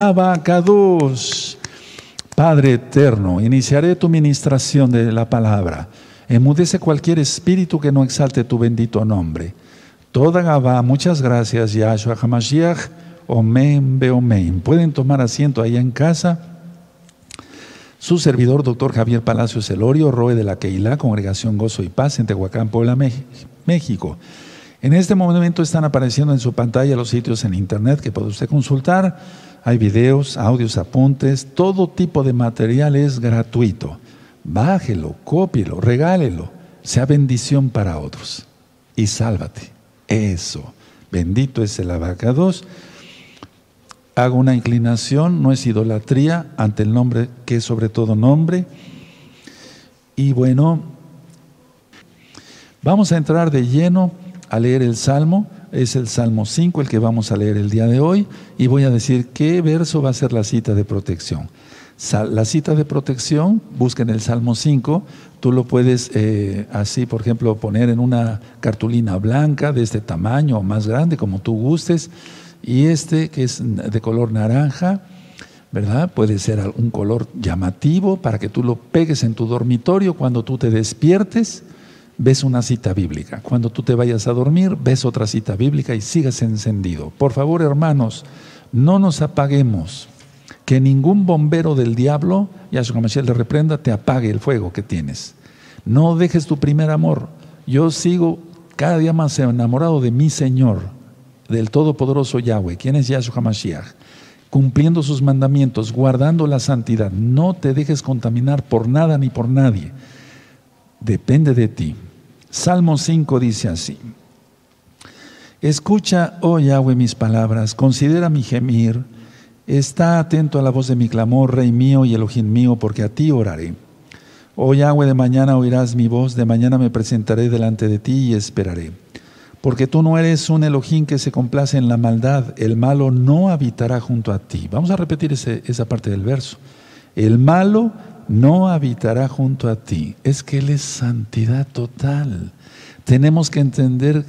Abacados. Padre eterno, iniciaré tu ministración de la palabra. Emudece cualquier espíritu que no exalte tu bendito nombre. Toda Gabá, muchas gracias, Yahshua Hamashiach. Omen, Beomen. Pueden tomar asiento ahí en casa. Su servidor, doctor Javier Palacios Elorio, Roe de la Keilah, Congregación Gozo y Paz en Tehuacán, Puebla, México. En este momento están apareciendo en su pantalla los sitios en internet que puede usted consultar hay videos, audios, apuntes, todo tipo de material es gratuito. Bájelo, cópielo, regálelo, sea bendición para otros y sálvate. Eso. Bendito es el abacados. Hago una inclinación, no es idolatría, ante el nombre que es sobre todo nombre. Y bueno, vamos a entrar de lleno a leer el Salmo es el Salmo 5, el que vamos a leer el día de hoy, y voy a decir qué verso va a ser la cita de protección. La cita de protección, busquen el Salmo 5, tú lo puedes eh, así, por ejemplo, poner en una cartulina blanca de este tamaño o más grande, como tú gustes, y este que es de color naranja, ¿verdad? Puede ser un color llamativo para que tú lo pegues en tu dormitorio cuando tú te despiertes ves una cita bíblica. Cuando tú te vayas a dormir, ves otra cita bíblica y sigas encendido. Por favor, hermanos, no nos apaguemos. Que ningún bombero del diablo, Yahshua Mashiach le reprenda, te apague el fuego que tienes. No dejes tu primer amor. Yo sigo cada día más enamorado de mi Señor, del Todopoderoso Yahweh. ¿Quién es Yahshua Mashiach? Cumpliendo sus mandamientos, guardando la santidad. No te dejes contaminar por nada ni por nadie. Depende de ti. Salmo 5 dice así. Escucha, oh Yahweh, mis palabras, considera mi gemir, está atento a la voz de mi clamor, Rey mío y Elohim mío, porque a ti oraré. Oh Yahweh, de mañana oirás mi voz, de mañana me presentaré delante de ti y esperaré. Porque tú no eres un Elohim que se complace en la maldad, el malo no habitará junto a ti. Vamos a repetir esa parte del verso. El malo no habitará junto a ti. Es que Él es santidad total. Tenemos que entender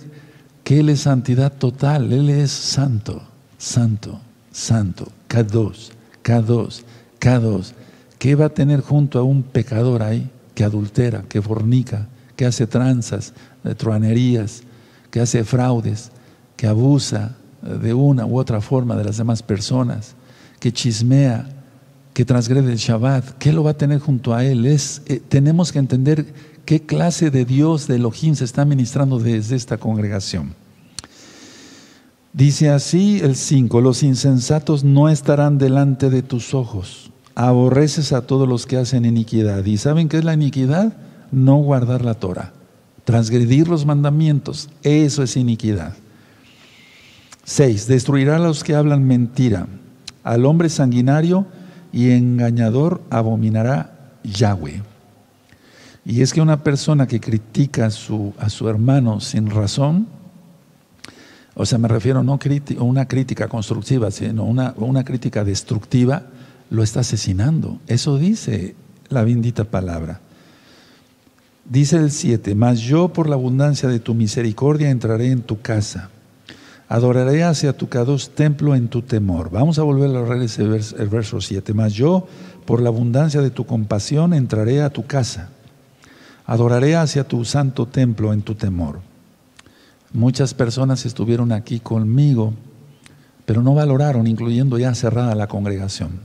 que Él es santidad total. Él es santo, santo, santo. K2, K2, K2. ¿Qué va a tener junto a un pecador ahí que adultera, que fornica, que hace tranzas, de truanerías, que hace fraudes, que abusa de una u otra forma de las demás personas, que chismea, que transgrede el Shabbat, ¿qué lo va a tener junto a él? Es, eh, tenemos que entender qué clase de Dios de Elohim se está ministrando desde esta congregación. Dice así el 5, los insensatos no estarán delante de tus ojos, aborreces a todos los que hacen iniquidad. ¿Y saben qué es la iniquidad? No guardar la Torah, transgredir los mandamientos, eso es iniquidad. 6, destruirá a los que hablan mentira, al hombre sanguinario, y engañador abominará Yahweh. Y es que una persona que critica a su, a su hermano sin razón, o sea, me refiero no a una crítica constructiva, sino una, una crítica destructiva, lo está asesinando. Eso dice la bendita palabra. Dice el 7, mas yo por la abundancia de tu misericordia entraré en tu casa Adoraré hacia tu cados templo en tu temor. Vamos a volver a leer ese el verso 7. Mas yo, por la abundancia de tu compasión, entraré a tu casa. Adoraré hacia tu santo templo en tu temor. Muchas personas estuvieron aquí conmigo, pero no valoraron, incluyendo ya cerrada la congregación.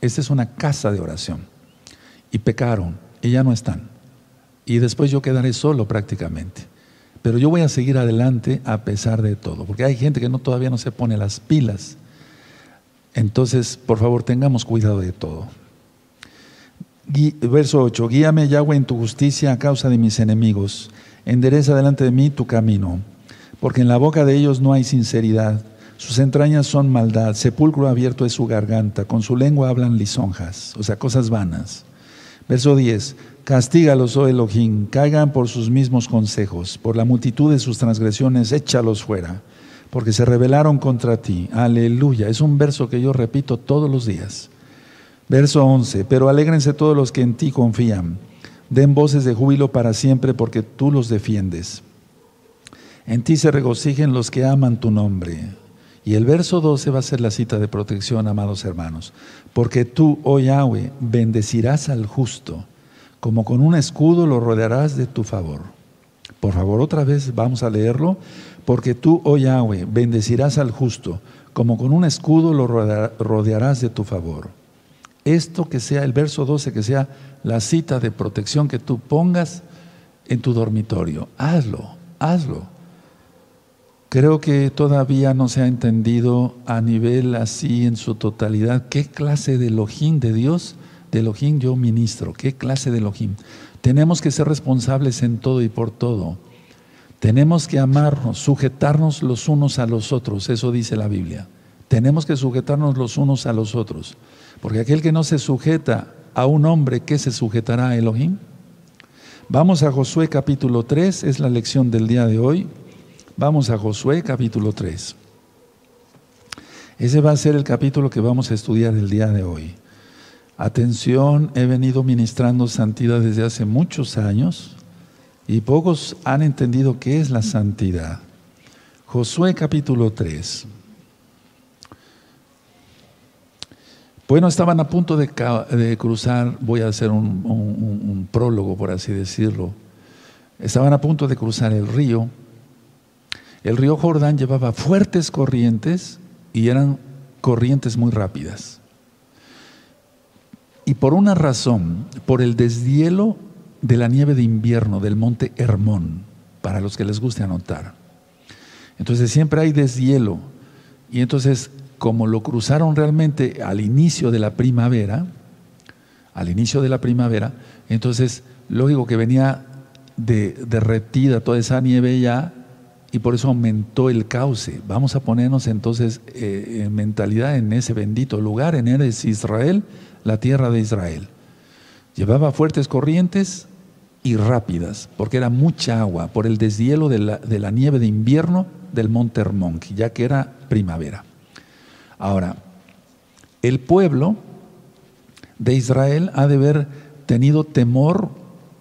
Esta es una casa de oración. Y pecaron, y ya no están. Y después yo quedaré solo prácticamente. Pero yo voy a seguir adelante a pesar de todo, porque hay gente que no, todavía no se pone las pilas. Entonces, por favor, tengamos cuidado de todo. Verso 8, guíame Yahweh en tu justicia a causa de mis enemigos, endereza delante de mí tu camino, porque en la boca de ellos no hay sinceridad, sus entrañas son maldad, sepulcro abierto es su garganta, con su lengua hablan lisonjas, o sea, cosas vanas. Verso 10, Castígalos, oh Elohim, caigan por sus mismos consejos, por la multitud de sus transgresiones, échalos fuera, porque se rebelaron contra ti. Aleluya. Es un verso que yo repito todos los días. Verso 11, pero alégrense todos los que en ti confían, den voces de júbilo para siempre, porque tú los defiendes. En ti se regocijen los que aman tu nombre. Y el verso 12 va a ser la cita de protección, amados hermanos. Porque tú, oh Yahweh, bendecirás al justo, como con un escudo lo rodearás de tu favor. Por favor, otra vez vamos a leerlo. Porque tú, oh Yahweh, bendecirás al justo, como con un escudo lo rodearás de tu favor. Esto que sea el verso 12, que sea la cita de protección que tú pongas en tu dormitorio. Hazlo, hazlo. Creo que todavía no se ha entendido a nivel así en su totalidad qué clase de Elohim de Dios, de Elohim yo ministro, qué clase de Elohim. Tenemos que ser responsables en todo y por todo. Tenemos que amarnos, sujetarnos los unos a los otros, eso dice la Biblia. Tenemos que sujetarnos los unos a los otros, porque aquel que no se sujeta a un hombre, ¿qué se sujetará a Elohim? Vamos a Josué capítulo 3, es la lección del día de hoy. Vamos a Josué capítulo 3. Ese va a ser el capítulo que vamos a estudiar el día de hoy. Atención, he venido ministrando santidad desde hace muchos años y pocos han entendido qué es la santidad. Josué capítulo 3. Bueno, estaban a punto de, cruzar, voy a hacer un prólogo por así decirlo, estaban a punto de cruzar el río el río Jordán llevaba fuertes corrientes y eran corrientes muy rápidas. Y por una razón, por el deshielo de la nieve de invierno del monte Hermón, para los que les guste anotar. Entonces siempre hay deshielo. Y entonces, como lo cruzaron realmente al inicio de la primavera, al inicio de la primavera, entonces lógico que venía de, derretida toda esa nieve ya y por eso aumentó el cauce. Vamos a ponernos entonces eh, en mentalidad en ese bendito lugar, en Eres Israel, la tierra de Israel. Llevaba fuertes corrientes y rápidas, porque era mucha agua por el deshielo de la, nieve de invierno del monte Hermón, ya que era primavera. Ahora, el pueblo de Israel ha de haber tenido temor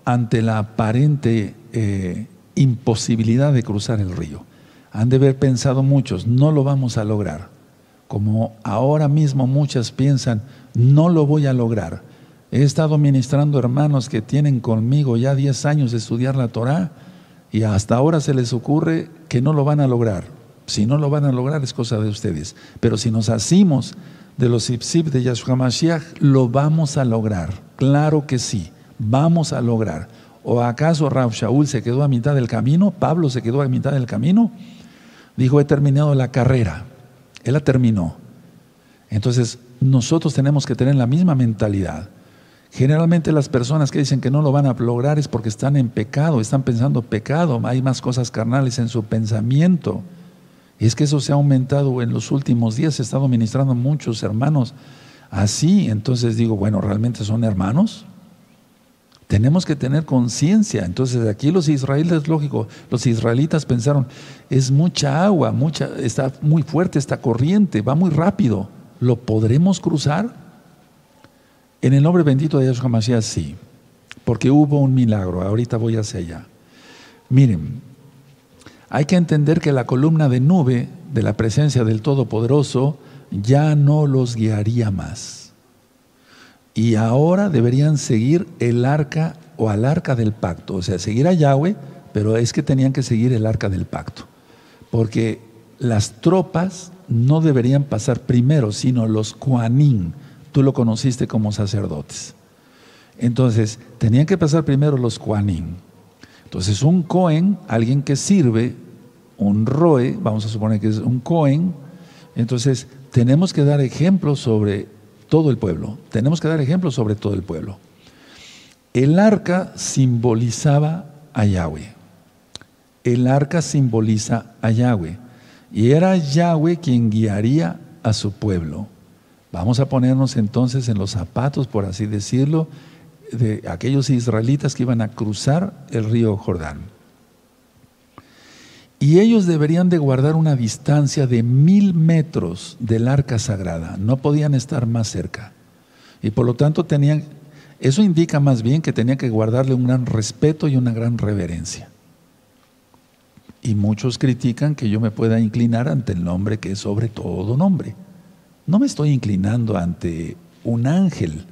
ante la aparente eh, imposibilidad de cruzar el río. Han de haber pensado muchos, no lo vamos a lograr. Como ahora mismo muchas piensan, no lo voy a lograr. He estado ministrando hermanos que tienen conmigo ya 10 años de estudiar la Torah y hasta ahora se les ocurre que no lo van a lograr. Si no lo van a lograr es cosa de ustedes. Pero si nos asimos de los ipsip de Yahshua Mashiach, lo vamos a lograr. Claro que sí, vamos a lograr. ¿O acaso Rav Shaul se quedó a mitad del camino? ¿Pablo se quedó a mitad del camino? Dijo, he terminado la carrera. Él la terminó. Entonces, nosotros tenemos que tener la misma mentalidad. Generalmente las personas que dicen que no lo van a lograr es porque están en pecado, están pensando pecado, hay más cosas carnales en su pensamiento. Y es que eso se ha aumentado en los últimos días, he estado ministrando muchos hermanos así, entonces digo, bueno, ¿realmente son hermanos? Tenemos que tener conciencia. Entonces aquí los israelíes, lógico, los israelitas pensaron, es mucha agua, mucha, está muy fuerte esta corriente, va muy rápido. ¿Lo podremos cruzar? En el nombre bendito de Yahshua Mashiach, sí, porque hubo un milagro. Ahorita voy hacia allá. Miren, hay que entender que la columna de nube de la presencia del Todopoderoso ya no los guiaría más y ahora deberían seguir el arca o al arca del pacto, o sea, seguir a Yahweh, pero es que tenían que seguir el arca del pacto, porque las tropas no deberían pasar primero, sino los Kuanim, tú lo conociste como sacerdotes. Entonces, tenían que pasar primero los Kuanim. Entonces, un Cohen, alguien que sirve, un Roe, vamos a suponer que es un Cohen, entonces tenemos que dar ejemplos sobre todo el pueblo. Tenemos que dar ejemplo sobre todo el pueblo. El arca simbolizaba a Yahweh. El arca simboliza a Yahweh. Y era Yahweh quien guiaría a su pueblo. Vamos a ponernos entonces en los zapatos, por así decirlo, de aquellos israelitas que iban a cruzar el río Jordán. Y ellos deberían de guardar una distancia de mil metros del arca sagrada. No podían estar más cerca. Y por lo tanto tenían, eso indica más bien que tenían que guardarle un gran respeto y una gran reverencia. Y muchos critican que yo me pueda inclinar ante el nombre que es sobre todo nombre. No me estoy inclinando ante un ángel,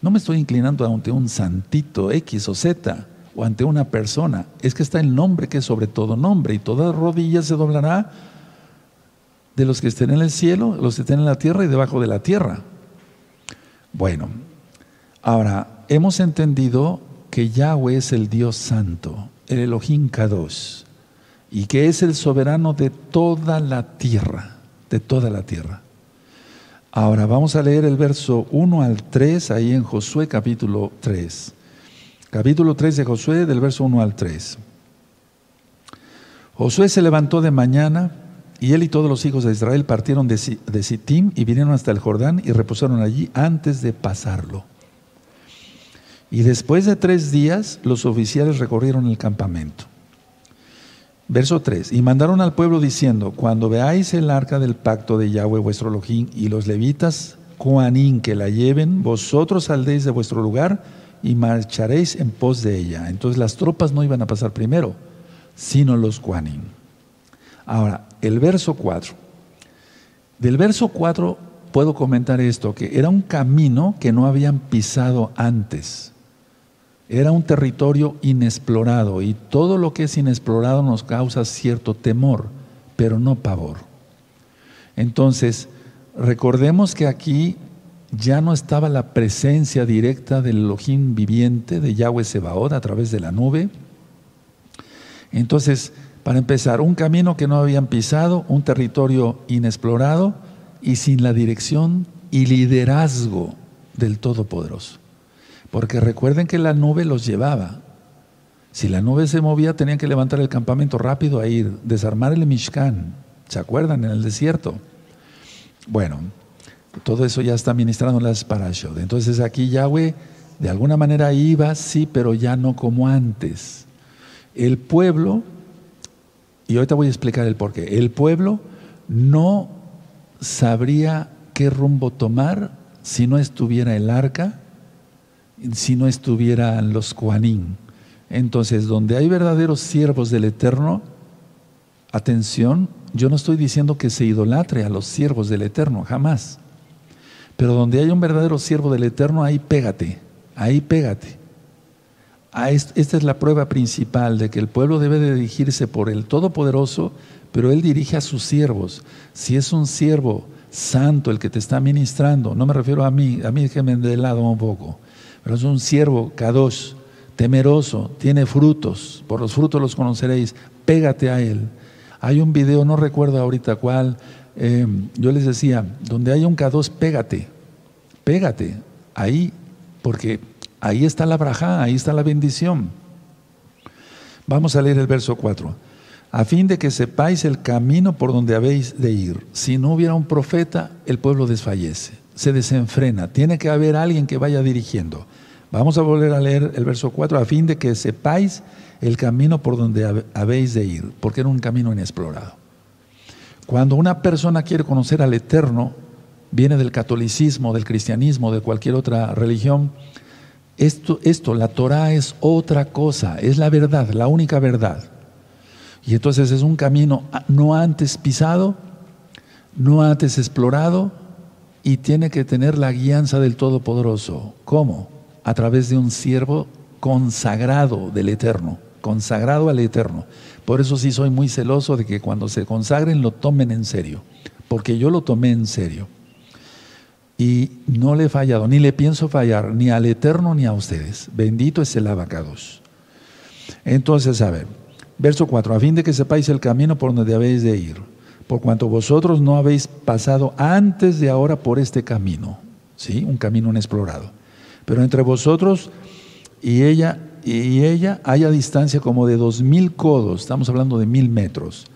no me estoy inclinando ante un santito X o Z o ante una persona. Es que está el nombre que es sobre todo nombre y toda rodilla se doblará de los que estén en el cielo, los que estén en la tierra y debajo de la tierra. Bueno, ahora hemos entendido que Yahweh es el Dios santo, el Elohim Kadosh, y que es el soberano de toda la tierra, de toda la tierra. Ahora vamos a leer el verso 1 al 3 ahí en Josué capítulo 3. Capítulo 3 de Josué del verso 1 al 3. Josué se levantó de mañana y él y todos los hijos de Israel partieron de, Sittim y vinieron hasta el Jordán y reposaron allí antes de pasarlo. Y después de tres días los oficiales recorrieron el campamento. Verso 3. Y mandaron al pueblo diciendo, cuando veáis el arca del pacto de Yahweh vuestro Elohim y los levitas, Juanín, que la lleven, vosotros saldréis de vuestro lugar y marcharéis en pos de ella. Entonces las tropas no iban a pasar primero, sino los Juanín. Ahora, el verso 4. Del verso 4 puedo comentar esto, que era un camino que no habían pisado antes. Era un territorio inexplorado y todo lo que es inexplorado nos causa cierto temor, pero no pavor. Entonces, recordemos que aquí ya no estaba la presencia directa del Elohim viviente de Yahweh Sebaot a través de la nube. Entonces, para empezar, un camino que no habían pisado, un territorio inexplorado y sin la dirección y liderazgo del Todopoderoso. Porque recuerden que la nube los llevaba. Si la nube se movía, tenían que levantar el campamento rápido a ir, desarmar el Mishkan. ¿Se acuerdan? En el desierto. Bueno, todo eso ya está ministrado las parashot. Entonces aquí Yahweh de alguna manera iba, sí, pero ya no como antes. El pueblo y ahorita voy a explicar el porqué. El pueblo no sabría qué rumbo tomar si no estuviera el arca, si no estuvieran los Kuanín. Entonces, donde hay verdaderos siervos del Eterno, atención, yo no estoy diciendo que se idolatre a los siervos del Eterno, jamás. Pero donde hay un verdadero siervo del Eterno, ahí pégate, ahí pégate esta es la prueba principal de que el pueblo debe de dirigirse por el Todopoderoso, pero Él dirige a sus siervos. Si es un siervo santo el que te está ministrando, no me refiero a mí, a mí déjeme de lado un poco, pero es un siervo kadosh, temeroso, tiene frutos, por los frutos los conoceréis, pégate a Él. Hay un video, no recuerdo ahorita cuál, eh, yo les decía, donde hay un kadosh, pégate, pégate, ahí, porque Ahí está la braja, ahí está la bendición. Vamos a leer el verso 4. A fin de que sepáis el camino por donde habéis de ir. Si no hubiera un profeta, el pueblo desfallece, se desenfrena. Tiene que haber alguien que vaya dirigiendo. Vamos a volver a leer el verso 4. A fin de que sepáis el camino por donde habéis de ir, porque era un camino inexplorado. Cuando una persona quiere conocer al Eterno, viene del catolicismo, del cristianismo, de cualquier otra religión, esto, esto, la Torah es otra cosa, es la verdad, la única verdad. Y entonces es un camino no antes pisado, no antes explorado, y tiene que tener la guianza del Todopoderoso. ¿Cómo? A través de un siervo consagrado del Eterno, consagrado al Eterno. Por eso sí soy muy celoso de que cuando se consagren lo tomen en serio, porque yo lo tomé en serio y no le he fallado, ni le pienso fallar, ni al Eterno ni a ustedes. Bendito es el abacados. Entonces, a ver, verso 4, a fin de que sepáis el camino por donde habéis de ir, por cuanto vosotros no habéis pasado antes de ahora por este camino, ¿sí? Un camino inexplorado. Pero entre vosotros y ella y ella haya distancia como de dos mil codos, estamos hablando de mil metros.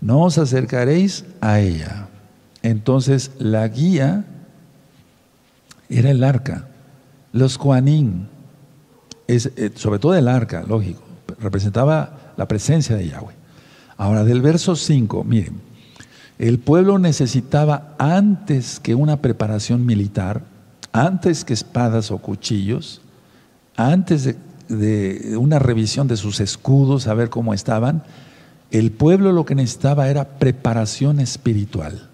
No os acercaréis a ella. Entonces la guía era el arca. Los Juanín, eh, sobre todo el arca, lógico, representaba la presencia de Yahweh. Ahora, del verso 5, miren, el pueblo necesitaba antes que una preparación militar, antes que espadas o cuchillos, antes de, una revisión de sus escudos, a ver cómo estaban, El pueblo lo que necesitaba era preparación espiritual.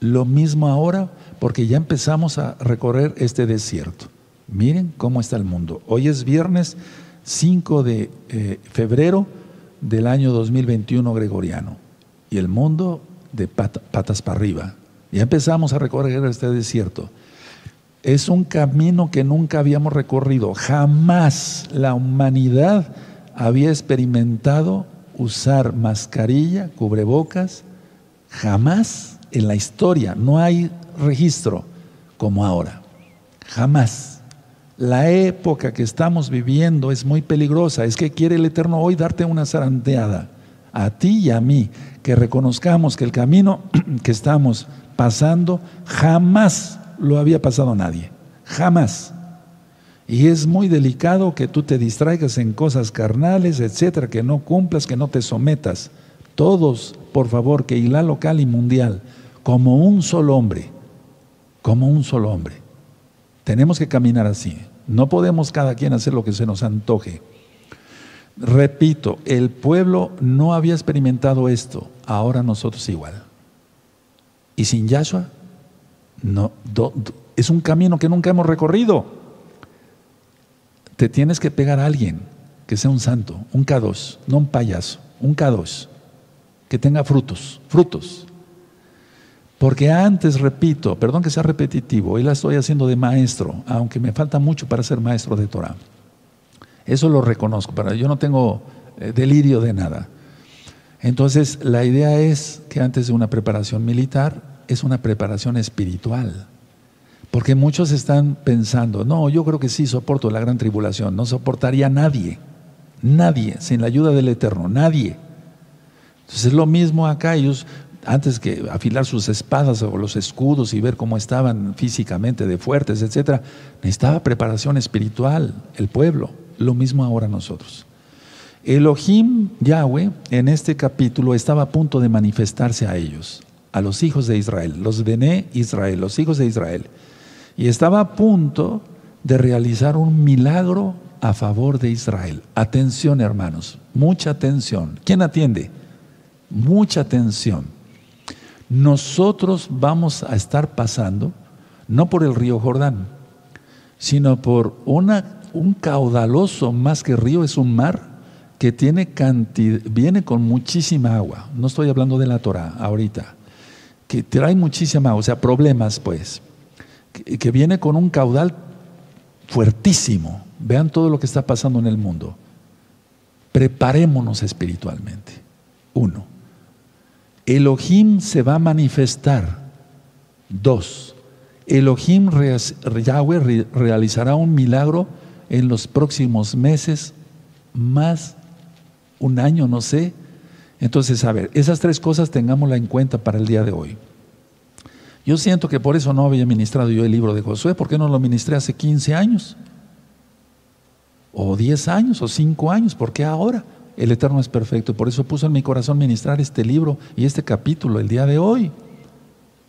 Lo mismo ahora, porque ya empezamos a recorrer este desierto. Miren cómo está el mundo. Hoy es viernes 5 de eh, febrero del año 2021 gregoriano. Y el mundo de patas para arriba. Ya empezamos a recorrer este desierto. Es un camino que nunca habíamos recorrido. Jamás la humanidad había experimentado usar mascarilla, cubrebocas. Jamás en la historia. No hay registro como ahora. Jamás. La época que estamos viviendo es muy peligrosa. Es que quiere el Eterno hoy darte una zarandeada a ti y a mí, que reconozcamos que el camino que estamos pasando jamás lo había pasado nadie. Jamás. Y es muy delicado que tú te distraigas en cosas carnales, etcétera, que no cumplas, que no te sometas. Todos, por favor, que la local y mundial, como un solo hombre, como un solo hombre. Tenemos que caminar así. No podemos cada quien hacer lo que se nos antoje. Repito, el pueblo no había experimentado esto, ahora nosotros igual. Y sin Yahshua, no, es un camino que nunca hemos recorrido. Te tienes que pegar a alguien que sea un santo, un K2, no un payaso, un K2, que tenga frutos, frutos. Porque antes, repito, perdón que sea repetitivo, hoy la estoy haciendo de maestro, aunque me falta mucho para ser maestro de Torah. Eso lo reconozco, pero yo no tengo eh, delirio de nada. Entonces, la idea es que antes de una preparación militar, es una preparación espiritual. Porque muchos están pensando, no, yo creo que sí soporto la gran tribulación, no soportaría nadie, nadie, sin la ayuda del Eterno, nadie. Entonces es lo mismo acá, ellos antes que afilar sus espadas o los escudos y ver cómo estaban físicamente de fuertes, etcétera, necesitaba preparación espiritual el pueblo. Lo mismo ahora nosotros. Elohim Yahweh en este capítulo estaba a punto de manifestarse a ellos, a los hijos de Israel, los Bené Israel, los hijos de Israel. Y estaba a punto de realizar un milagro a favor de Israel. Atención, hermanos, mucha atención. ¿Quién atiende? Mucha atención. Nosotros vamos a estar pasando, no por el río Jordán, sino por una un caudaloso más que río, es un mar que tiene cantidad, viene con muchísima agua. No estoy hablando de la Torah ahorita, que trae muchísima agua, o sea, problemas pues, que, que viene con un caudal fuertísimo. Vean todo lo que está pasando en el mundo. Preparémonos espiritualmente. Uno, Elohim se va a manifestar. Dos, Elohim Yahweh realizará un milagro en los próximos meses, más un año, no sé. Entonces, a ver, esas tres cosas tengámosla en cuenta para el día de hoy. Yo siento que por eso no había ministrado yo el libro de Josué, ¿por qué no lo ministré hace 15 años? O 10 años, o 5 años, ¿por qué ahora? El Eterno es perfecto, por eso puso en mi corazón ministrar este libro y este capítulo el día de hoy.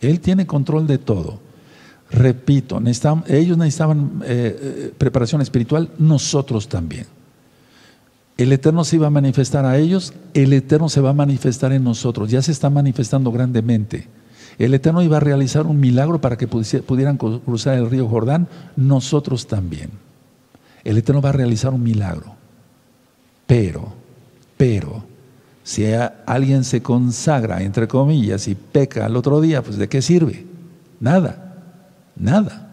Él tiene control de todo. Repito, ellos necesitaban eh, eh, preparación espiritual, nosotros también. El Eterno se iba a manifestar a ellos, el Eterno se va a manifestar en nosotros, ya se está manifestando grandemente. El Eterno iba a realizar un milagro para que pudieran cruzar el río Jordán, nosotros también. El Eterno va a realizar un milagro. Pero, pero, si alguien se consagra, entre comillas, y peca al otro día, pues ¿de qué sirve? Nada. Nada.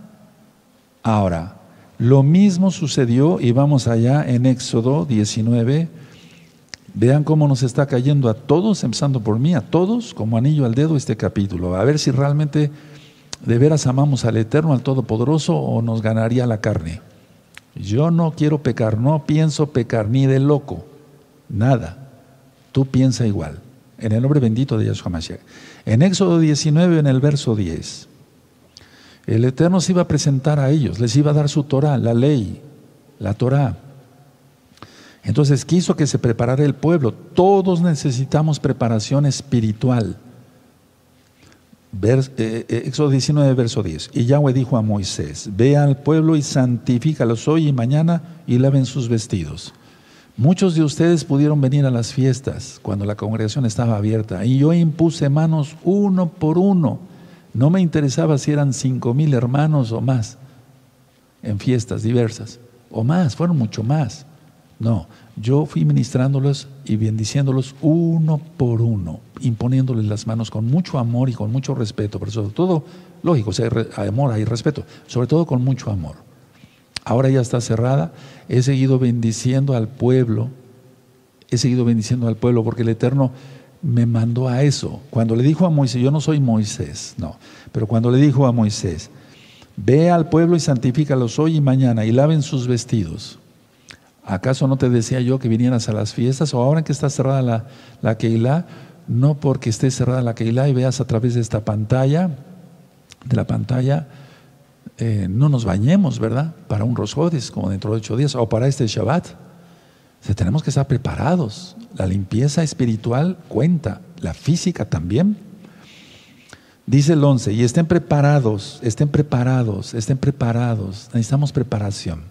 Ahora, lo mismo sucedió, y vamos allá en Éxodo 19, vean cómo nos está cayendo a todos, empezando por mí, a todos, como anillo al dedo este capítulo, a ver si realmente de veras amamos al Eterno, al Todopoderoso, o nos ganaría la carne. Yo no quiero pecar, no pienso pecar, ni de loco, nada. Tú piensa igual, en el nombre bendito de Yahshua Mashiach. En Éxodo 19, en el verso 10. El Eterno se iba a presentar a ellos, les iba a dar su Torah, la ley, la Torah. Entonces quiso que se preparara el pueblo. Todos necesitamos preparación espiritual. Eh, eh, Éxodo 19, verso 10. Y Yahweh dijo a Moisés, ve al pueblo y santifícalos hoy y mañana y laven sus vestidos. Muchos de ustedes pudieron venir a las fiestas cuando la congregación estaba abierta y yo impuse manos uno por uno. No me interesaba si eran cinco mil hermanos o más en fiestas diversas, o más, fueron mucho más. No, yo fui ministrándolos y bendiciéndolos uno por uno, imponiéndoles las manos con mucho amor y con mucho respeto, pero sobre todo, lógico, hay amor, hay respeto, sobre todo con mucho amor. Ahora ya está cerrada. He seguido bendiciendo al pueblo. He seguido bendiciendo al pueblo porque el Eterno me mandó a eso. Cuando le dijo a Moisés, yo no soy Moisés, no, pero cuando le dijo a Moisés, ve al pueblo y santifícalos hoy y mañana y laven sus vestidos. ¿Acaso no te decía yo que vinieras a las fiestas o ahora que está cerrada la, la Keilah? No porque esté cerrada la Keilah y veas a través de esta pantalla, de la pantalla, eh, no nos bañemos, ¿verdad? Para un Rosjodis, como dentro de ocho días, o para este Shabbat. Tenemos que estar preparados. La limpieza espiritual cuenta, la física también. Dice el 11, y estén preparados, estén preparados, estén preparados. Necesitamos preparación.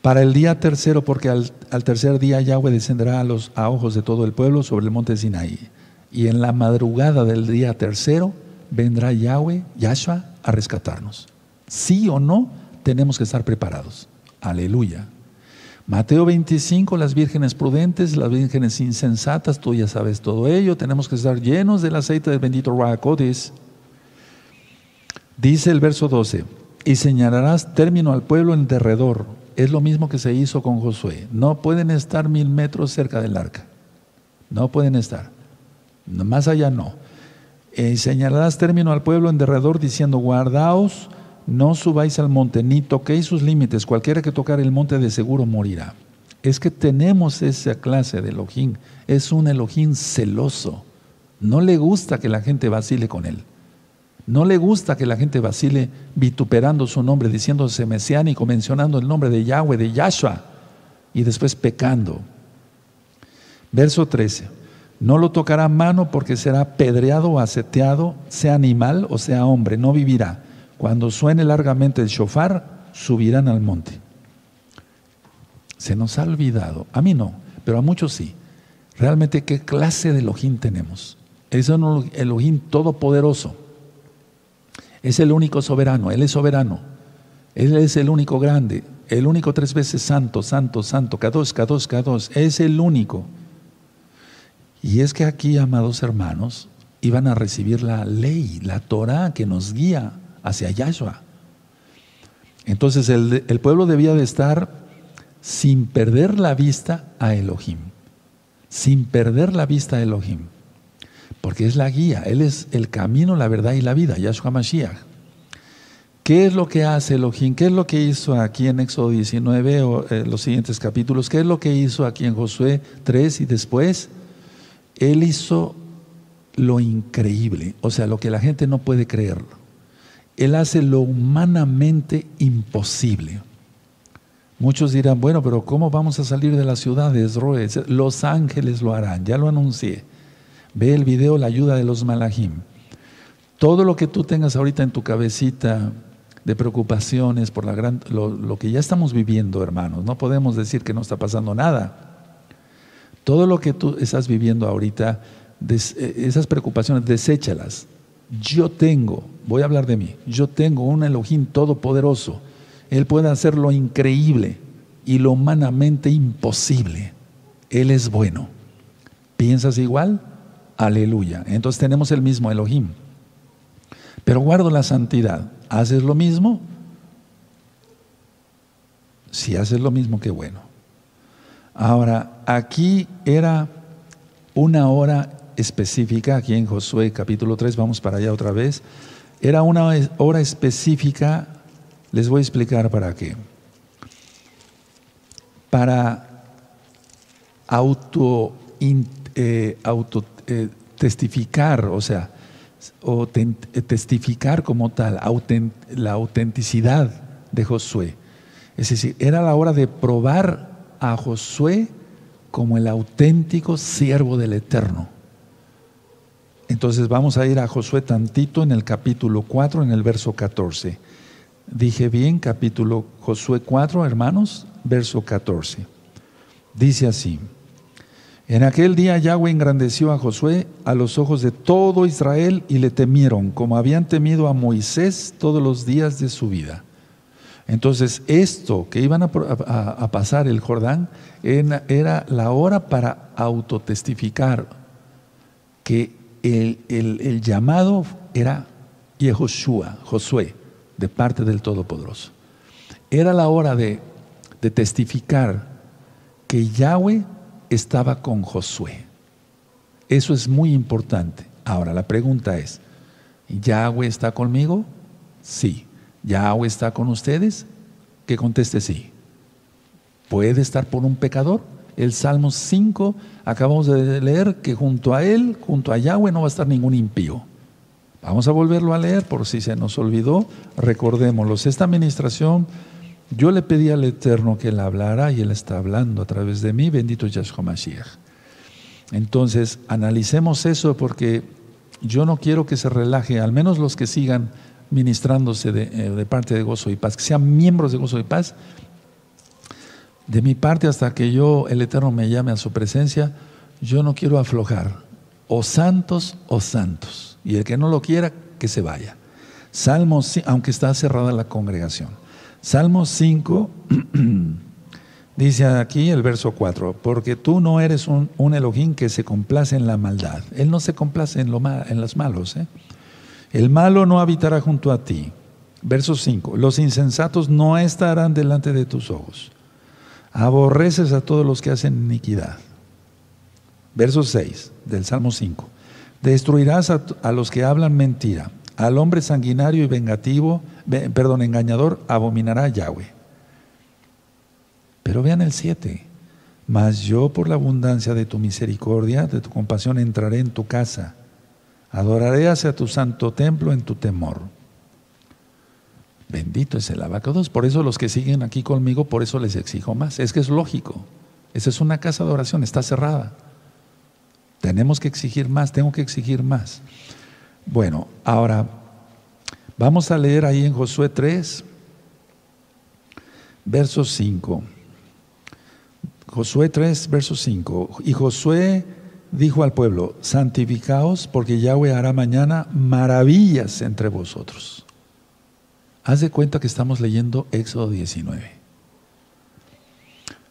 Para el día tercero, porque al, tercer día Yahweh descenderá a los a ojos de todo el pueblo sobre el monte Sinaí. Y en la madrugada del día tercero vendrá Yahweh, Yahshua, a rescatarnos sí o no, tenemos que estar preparados. Aleluya. Mateo 25, las vírgenes prudentes, las vírgenes insensatas, tú ya sabes todo ello, tenemos que estar llenos del aceite del bendito Ruacodes. Dice el verso 12, y señalarás término al pueblo en derredor. Es lo mismo que se hizo con Josué. No pueden estar mil metros cerca del arca. No pueden estar. Más allá no. Y señalarás término al pueblo en derredor diciendo, guardaos no subáis al monte, ni toquéis sus límites, cualquiera que tocar el monte de seguro morirá. Es que tenemos esa clase de Elohim, es un Elohim celoso. No le gusta que la gente vacile con él. No le gusta que la gente vacile vituperando su nombre, diciéndose mesiánico, mencionando el nombre de Yahweh, de Yahshua, y después pecando. Verso 13. No lo tocará mano porque será pedreado o aseteado, sea animal o sea hombre, no vivirá. Cuando suene largamente el shofar, subirán al monte. Se nos ha olvidado, a mí no, pero a muchos sí. Realmente, ¿qué clase de Elohim tenemos? Es un Elohim todopoderoso. Es el único soberano, Él es soberano. Él es el único grande, el único tres veces santo, santo, santo, K2, K2, K2. Es el único. Y es que aquí, amados hermanos, iban a recibir la ley, la Torah que nos guía hacia Yahshua. Entonces el, pueblo debía de estar sin perder la vista a Elohim, sin perder la vista a Elohim, porque es la guía, Él es el camino, la verdad y la vida, Yahshua Mashiach. ¿Qué es lo que hace Elohim? ¿Qué es lo que hizo aquí en Éxodo 19 o eh, los siguientes capítulos? ¿Qué es lo que hizo aquí en Josué 3 y después? Él hizo lo increíble, o sea, lo que la gente no puede creerlo. Él hace lo humanamente imposible. Muchos dirán, bueno, pero ¿cómo vamos a salir de las ciudades, Roe? Los ángeles lo harán, ya lo anuncié. Ve el video, la ayuda de los malajim. Todo lo que tú tengas ahorita en tu cabecita de preocupaciones por la gran, lo, que ya estamos viviendo, hermanos, no podemos decir que no está pasando nada. Todo lo que tú estás viviendo ahorita, eh, esas preocupaciones, deséchalas. Yo tengo, voy a hablar de mí, yo tengo un Elohim todopoderoso. Él puede hacer lo increíble y lo humanamente imposible. Él es bueno. ¿Piensas igual? Aleluya. Entonces tenemos el mismo Elohim. Pero guardo la santidad. ¿Haces lo mismo? Si haces lo mismo, qué bueno. Ahora, aquí era una hora específica, aquí en Josué capítulo 3, vamos para allá otra vez, era una hora específica, les voy a explicar para qué. Para auto, eh, eh, testificar, o sea, o testificar como tal, la autenticidad de Josué. Es decir, era la hora de probar a Josué como el auténtico siervo del Eterno. Entonces vamos a ir a Josué tantito en el capítulo 4, en el verso 14. Dije bien, capítulo Josué 4, hermanos, verso 14. Dice así, en aquel día Yahweh engrandeció a Josué a los ojos de todo Israel y le temieron, como habían temido a Moisés todos los días de su vida. Entonces, esto que iban a, pasar el Jordán era, la hora para autotestificar que el, llamado era Yehoshua, Josué, de parte del Todopoderoso. Era la hora de, de testificar que Yahweh estaba con Josué. Eso es muy importante. Ahora, la pregunta es, ¿Yahweh está conmigo? Sí. ¿Yahweh está con ustedes? Que conteste sí. ¿Puede estar por un pecador? El Salmo 5, acabamos de leer que junto a él, junto a Yahweh, no va a estar ningún impío. Vamos a volverlo a leer por si se nos olvidó. Recordémoslo. Esta administración yo le pedí al Eterno que él hablara y él está hablando a través de mí, bendito Yahshua Mashiach. Entonces, analicemos eso porque yo no quiero que se relaje, al menos los que sigan ministrándose de, eh, de, parte de Gozo y Paz, que sean miembros de Gozo y Paz. De mi parte, hasta que yo, el Eterno, me llame a su presencia, yo no quiero aflojar. O santos o santos. Y el que no lo quiera, que se vaya. Salmos, aunque está cerrada la congregación. Salmo 5 dice aquí el verso 4, porque tú no eres un, un, Elohim que se complace en la maldad. Él no se complace en, lo en los malos. ¿eh? El malo no habitará junto a ti. Verso 5, los insensatos no estarán delante de tus ojos. Aborreces a todos los que hacen iniquidad. Verso 6 del Salmo 5, destruirás a los que hablan mentira. Al hombre sanguinario y vengativo, perdón, engañador, abominará Yahweh. Pero vean el 7. Mas yo por la abundancia de tu misericordia, de tu compasión, entraré en tu casa. Adoraré hacia tu santo templo en tu temor. Bendito es el abacados. Por eso los que siguen aquí conmigo, por eso les exijo más. Es que es lógico. Esa es una casa de oración, está cerrada. Tenemos que exigir más, tengo que exigir más. Bueno, ahora vamos a leer ahí en Josué 3, verso 5. Josué 3, verso 5. Y Josué dijo al pueblo, santificaos porque Yahweh hará mañana maravillas entre vosotros. Haz de cuenta que estamos leyendo Éxodo 19.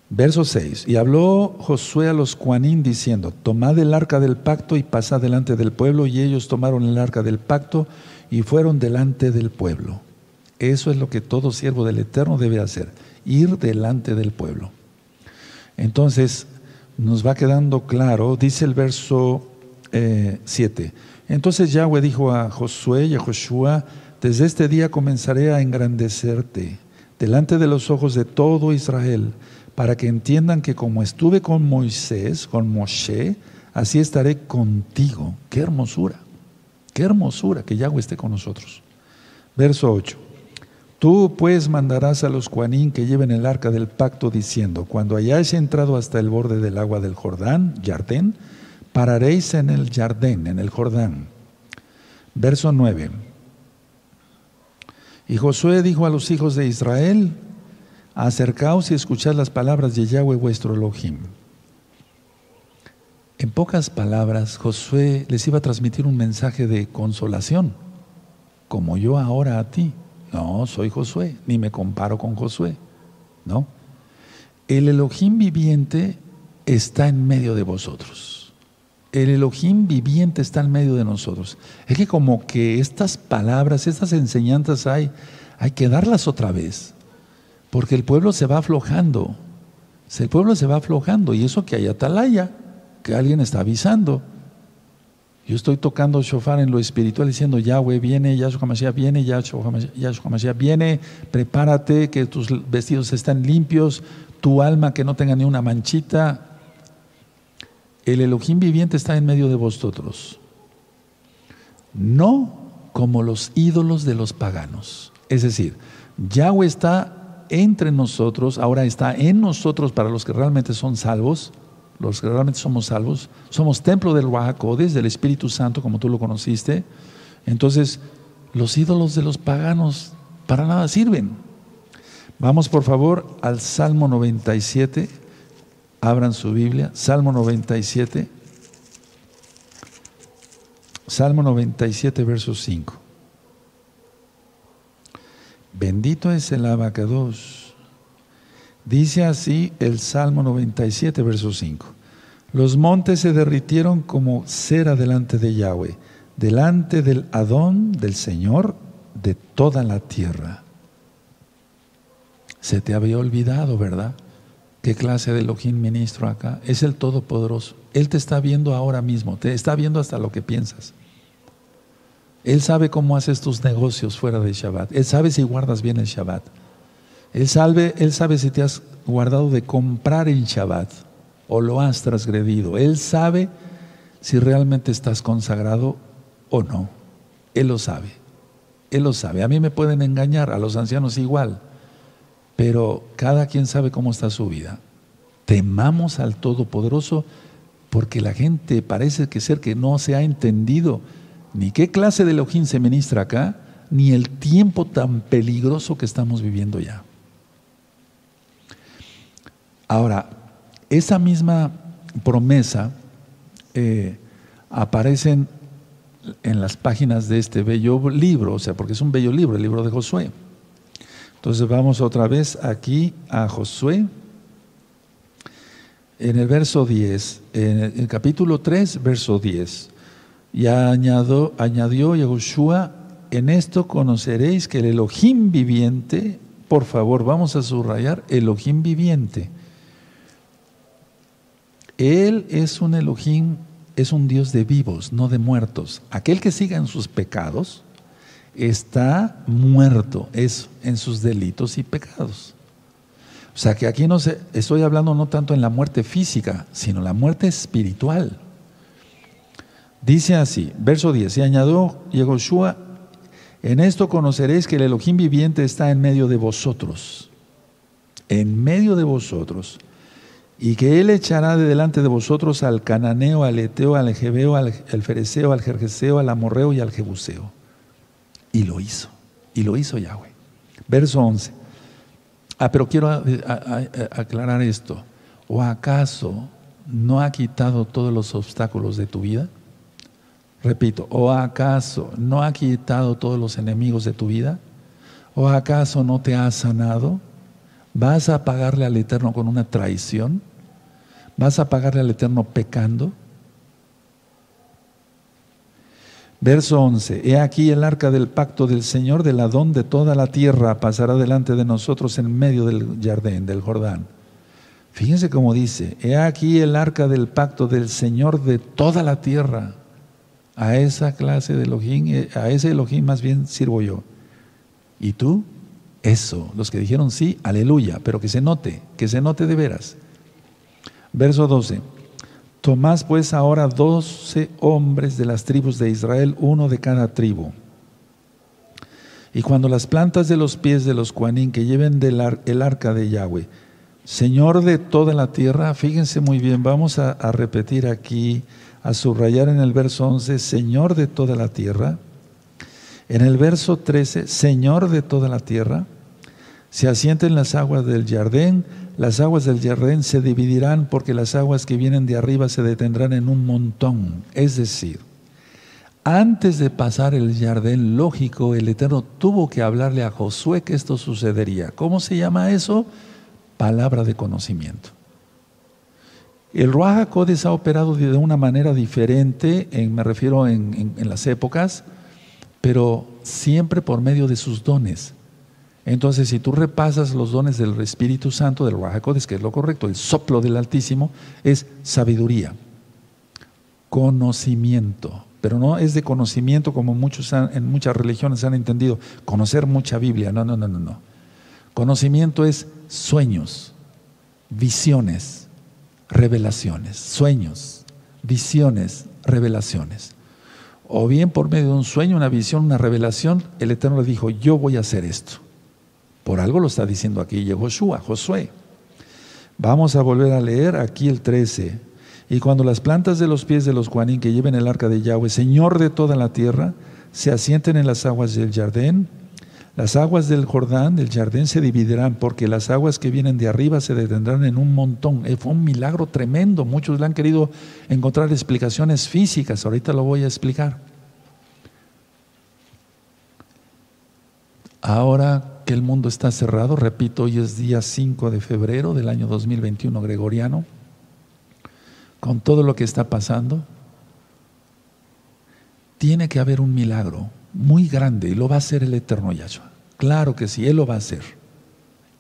Verso 6. Y habló Josué a los Cuanín diciendo, tomad el arca del pacto y pasad delante del pueblo. Y ellos tomaron el arca del pacto y fueron delante del pueblo. Eso es lo que todo siervo del Eterno debe hacer, ir delante del pueblo. Entonces, nos va quedando claro, dice el verso 7. Eh, Entonces Yahweh dijo a Josué y a Joshua, desde este día comenzaré a engrandecerte delante de los ojos de todo Israel para que entiendan que como estuve con Moisés, con Moshe, así estaré contigo. Qué hermosura, qué hermosura que Yahweh esté con nosotros. Verso 8. Tú pues mandarás a los cuanín que lleven el arca del pacto diciendo, cuando hayáis entrado hasta el borde del agua del Jordán, Jardén, pararéis en el Jardén, en el Jordán. Verso 9. Y Josué dijo a los hijos de Israel, acercaos y escuchad las palabras de Yahweh vuestro Elohim. En pocas palabras, Josué les iba a transmitir un mensaje de consolación, como yo ahora a ti. No, soy Josué, ni me comparo con Josué. No. El Elohim viviente está en medio de vosotros. El Elohim viviente está en medio de nosotros. Es que como que estas palabras, estas enseñanzas hay, hay que darlas otra vez. Porque el pueblo se va aflojando. El pueblo se va aflojando. Y eso que hay atalaya, que alguien está avisando. Yo estoy tocando shofar en lo espiritual diciendo, Yahweh viene, Yahshua Mashiach viene, Yahshua Mashiach viene, prepárate, que tus vestidos estén limpios, tu alma que no tenga ni una manchita. El Elohim viviente está en medio de vosotros. No como los ídolos de los paganos. Es decir, Yahweh está entre nosotros, ahora está en nosotros para los que realmente son salvos, los que realmente somos salvos, somos templo del Wahakodes, del Espíritu Santo, como tú lo conociste. Entonces, los ídolos de los paganos para nada sirven. Vamos por favor al Salmo 97, Abran su Biblia, Salmo 97. Salmo 97, verso 5. Bendito es el abacados. Dice así el Salmo 97, verso 5. Los montes se derritieron como cera delante de Yahweh, delante del Adón, del Señor, de toda la tierra. Se te había olvidado, ¿verdad? ¿Qué clase de Elohim ministro acá? Es el Todopoderoso. Él te está viendo ahora mismo, te está viendo hasta lo que piensas. Él sabe cómo haces tus negocios fuera de Shabbat. Él sabe si guardas bien el Shabbat. Él sabe, él sabe si te has guardado de comprar en Shabbat o lo has transgredido. Él sabe si realmente estás consagrado o no. Él lo sabe. Él lo sabe. A mí me pueden engañar, a los ancianos igual. Pero cada quien sabe cómo está su vida. Temamos al Todopoderoso porque la gente parece que ser que no se ha entendido ni qué clase de Elohim se ministra acá, ni el tiempo tan peligroso que estamos viviendo ya. Ahora, esa misma promesa eh, aparece en las páginas de este bello libro, o sea, porque es un bello libro, el libro de Josué. Entonces vamos otra vez aquí a Josué, en el verso 10, en el, capítulo 3, verso 10. Y añadió, añadió Yahushua, en esto conoceréis que el Elohim viviente, por favor, vamos a subrayar, Elohim viviente. Él es un Elohim, es un Dios de vivos, no de muertos. Aquel que siga en sus pecados, está muerto eso, en sus delitos y pecados. O sea que aquí no estoy hablando no tanto en la muerte física, sino la muerte espiritual. Dice así, verso 10, y añadió Yehoshua, en esto conoceréis que el Elohim viviente está en medio de vosotros, en medio de vosotros, y que Él echará de delante de vosotros al cananeo, al eteo, al jebeo, al, fereceo, al jerjeseo, al amorreo y al jebuseo. Y lo hizo. Y lo hizo Yahweh. Verso 11. Ah, pero quiero aclarar esto. ¿O acaso no ha quitado todos los obstáculos de tu vida? Repito, ¿o acaso no ha quitado todos los enemigos de tu vida? ¿O acaso no te ha sanado? ¿Vas a pagarle al Eterno con una traición? ¿Vas a pagarle al Eterno pecando? Verso 11, he aquí el arca del pacto del Señor del Adón de toda la tierra pasará delante de nosotros en medio del jardín, del Jordán. Fíjense cómo dice, he aquí el arca del pacto del Señor de toda la tierra. A esa clase de Elohim, eh, a ese Elohim más bien sirvo yo. ¿Y tú? Eso, los que dijeron sí, aleluya, pero que se note, que se note de veras. Verso 12. Tomás pues ahora doce hombres de las tribus de Israel, uno de cada tribu. Y cuando las plantas de los pies de los cuanín que lleven el arca de Yahweh, Señor de toda la tierra, fíjense muy bien, vamos a, a repetir aquí, a subrayar en el verso 11, Señor de toda la tierra. En el verso 13, Señor de toda la tierra, se asienten las aguas del Jardín las aguas del Jardín se dividirán porque las aguas que vienen de arriba se detendrán en un montón. Es decir, antes de pasar el Jardín lógico, el Eterno tuvo que hablarle a Josué que esto sucedería. ¿Cómo se llama eso? Palabra de conocimiento. El Ruach ha operado de una manera diferente, me refiero en las épocas, pero siempre por medio de sus dones. Entonces, si tú repasas los dones del Espíritu Santo, del Ruach que es lo correcto, el soplo del Altísimo, es sabiduría, conocimiento, pero no es de conocimiento como muchos en muchas religiones han entendido, conocer mucha Biblia, no, no, no, no, no. Conocimiento es sueños, visiones, revelaciones, sueños, visiones, revelaciones. O bien por medio de un sueño, una visión, una revelación, el Eterno le dijo, yo voy a hacer esto. Por algo lo está diciendo aquí Yehoshua, Josué. Vamos a volver a leer aquí el 13. Y cuando las plantas de los pies de los Juanín que lleven el arca de Yahweh, Señor de toda la tierra, se asienten en las aguas del Jardín, Las aguas del Jordán, del Jardín, se dividirán porque las aguas que vienen de arriba se detendrán en un montón. Eh, fue un milagro tremendo. Muchos le han querido encontrar explicaciones físicas. Ahorita lo voy a explicar. Ahora que el mundo está cerrado, repito, hoy es día 5 de febrero del año 2021 gregoriano, con todo lo que está pasando, tiene que haber un milagro muy grande y lo va a hacer el eterno Yahshua. Claro que sí, Él lo va a hacer.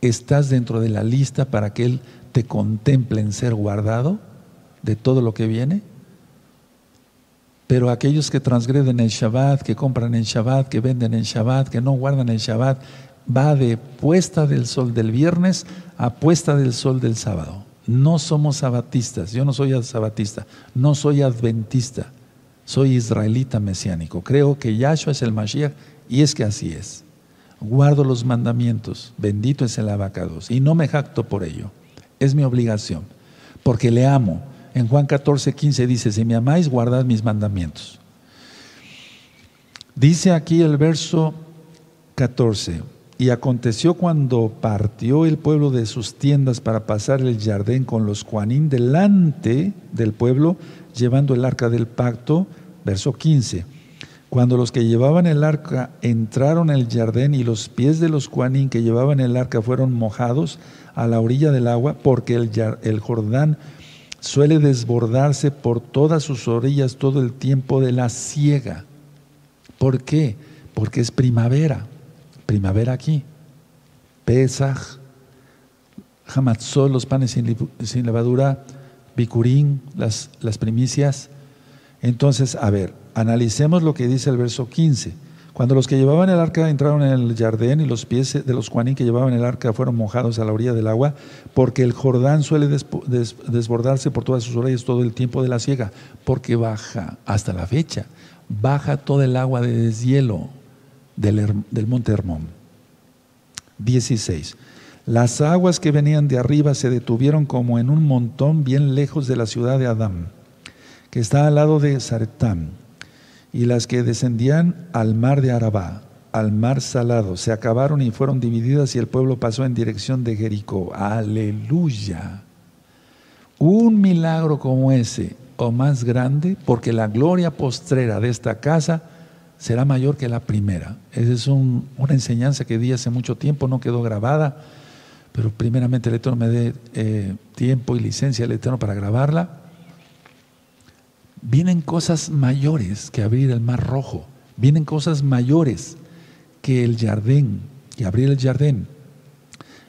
Estás dentro de la lista para que Él te contemple en ser guardado de todo lo que viene. Pero aquellos que transgreden el Shabbat, que compran en Shabbat, que venden en Shabbat, que no guardan el Shabbat, va de puesta del sol del viernes a puesta del sol del sábado. No somos sabatistas, yo no soy sabatista, no soy adventista soy israelita mesiánico, creo que Yahshua es el Mashiach y es que así es. Guardo los mandamientos, bendito es el abacados y no me jacto por ello. Es mi obligación, porque le amo. En Juan 14, 15 dice, si me amáis, guardad mis mandamientos. Dice aquí el verso 14, y aconteció cuando partió el pueblo de sus tiendas para pasar el jardín con los Juanín delante del pueblo, llevando el arca del pacto, verso 15. Cuando los que llevaban el arca entraron en el jardín y los pies de los Juanín que llevaban el arca fueron mojados a la orilla del agua, porque el, el Jordán suele desbordarse por todas sus orillas todo el tiempo de la siega. ¿Por qué? Porque es primavera primavera aquí. Pesaj, Hamatzol, los panes sin, levadura, Bikurín, las, las primicias. Entonces, a ver, analicemos lo que dice el verso 15. Cuando los que llevaban el arca entraron en el jardín y los pies de los Juanín que llevaban el arca fueron mojados a la orilla del agua, porque el Jordán suele desbordarse por todas sus orillas todo el tiempo de la siega, porque baja hasta la fecha, baja todo el agua de deshielo del, monte Hermón. 16. Las aguas que venían de arriba se detuvieron como en un montón bien lejos de la ciudad de Adán, que está al lado de Sartán, y las que descendían al mar de Arabá, al mar salado, se acabaron y fueron divididas y el pueblo pasó en dirección de Jericó. Aleluya. Un milagro como ese, o más grande, porque la gloria postrera de esta casa será mayor que la primera. Esa es una enseñanza que di hace mucho tiempo, no quedó grabada, pero primeramente el Eterno me dé eh, tiempo y licencia al Eterno para grabarla. Vienen cosas mayores que abrir el mar rojo, vienen cosas mayores que el jardín, que abrir el jardín.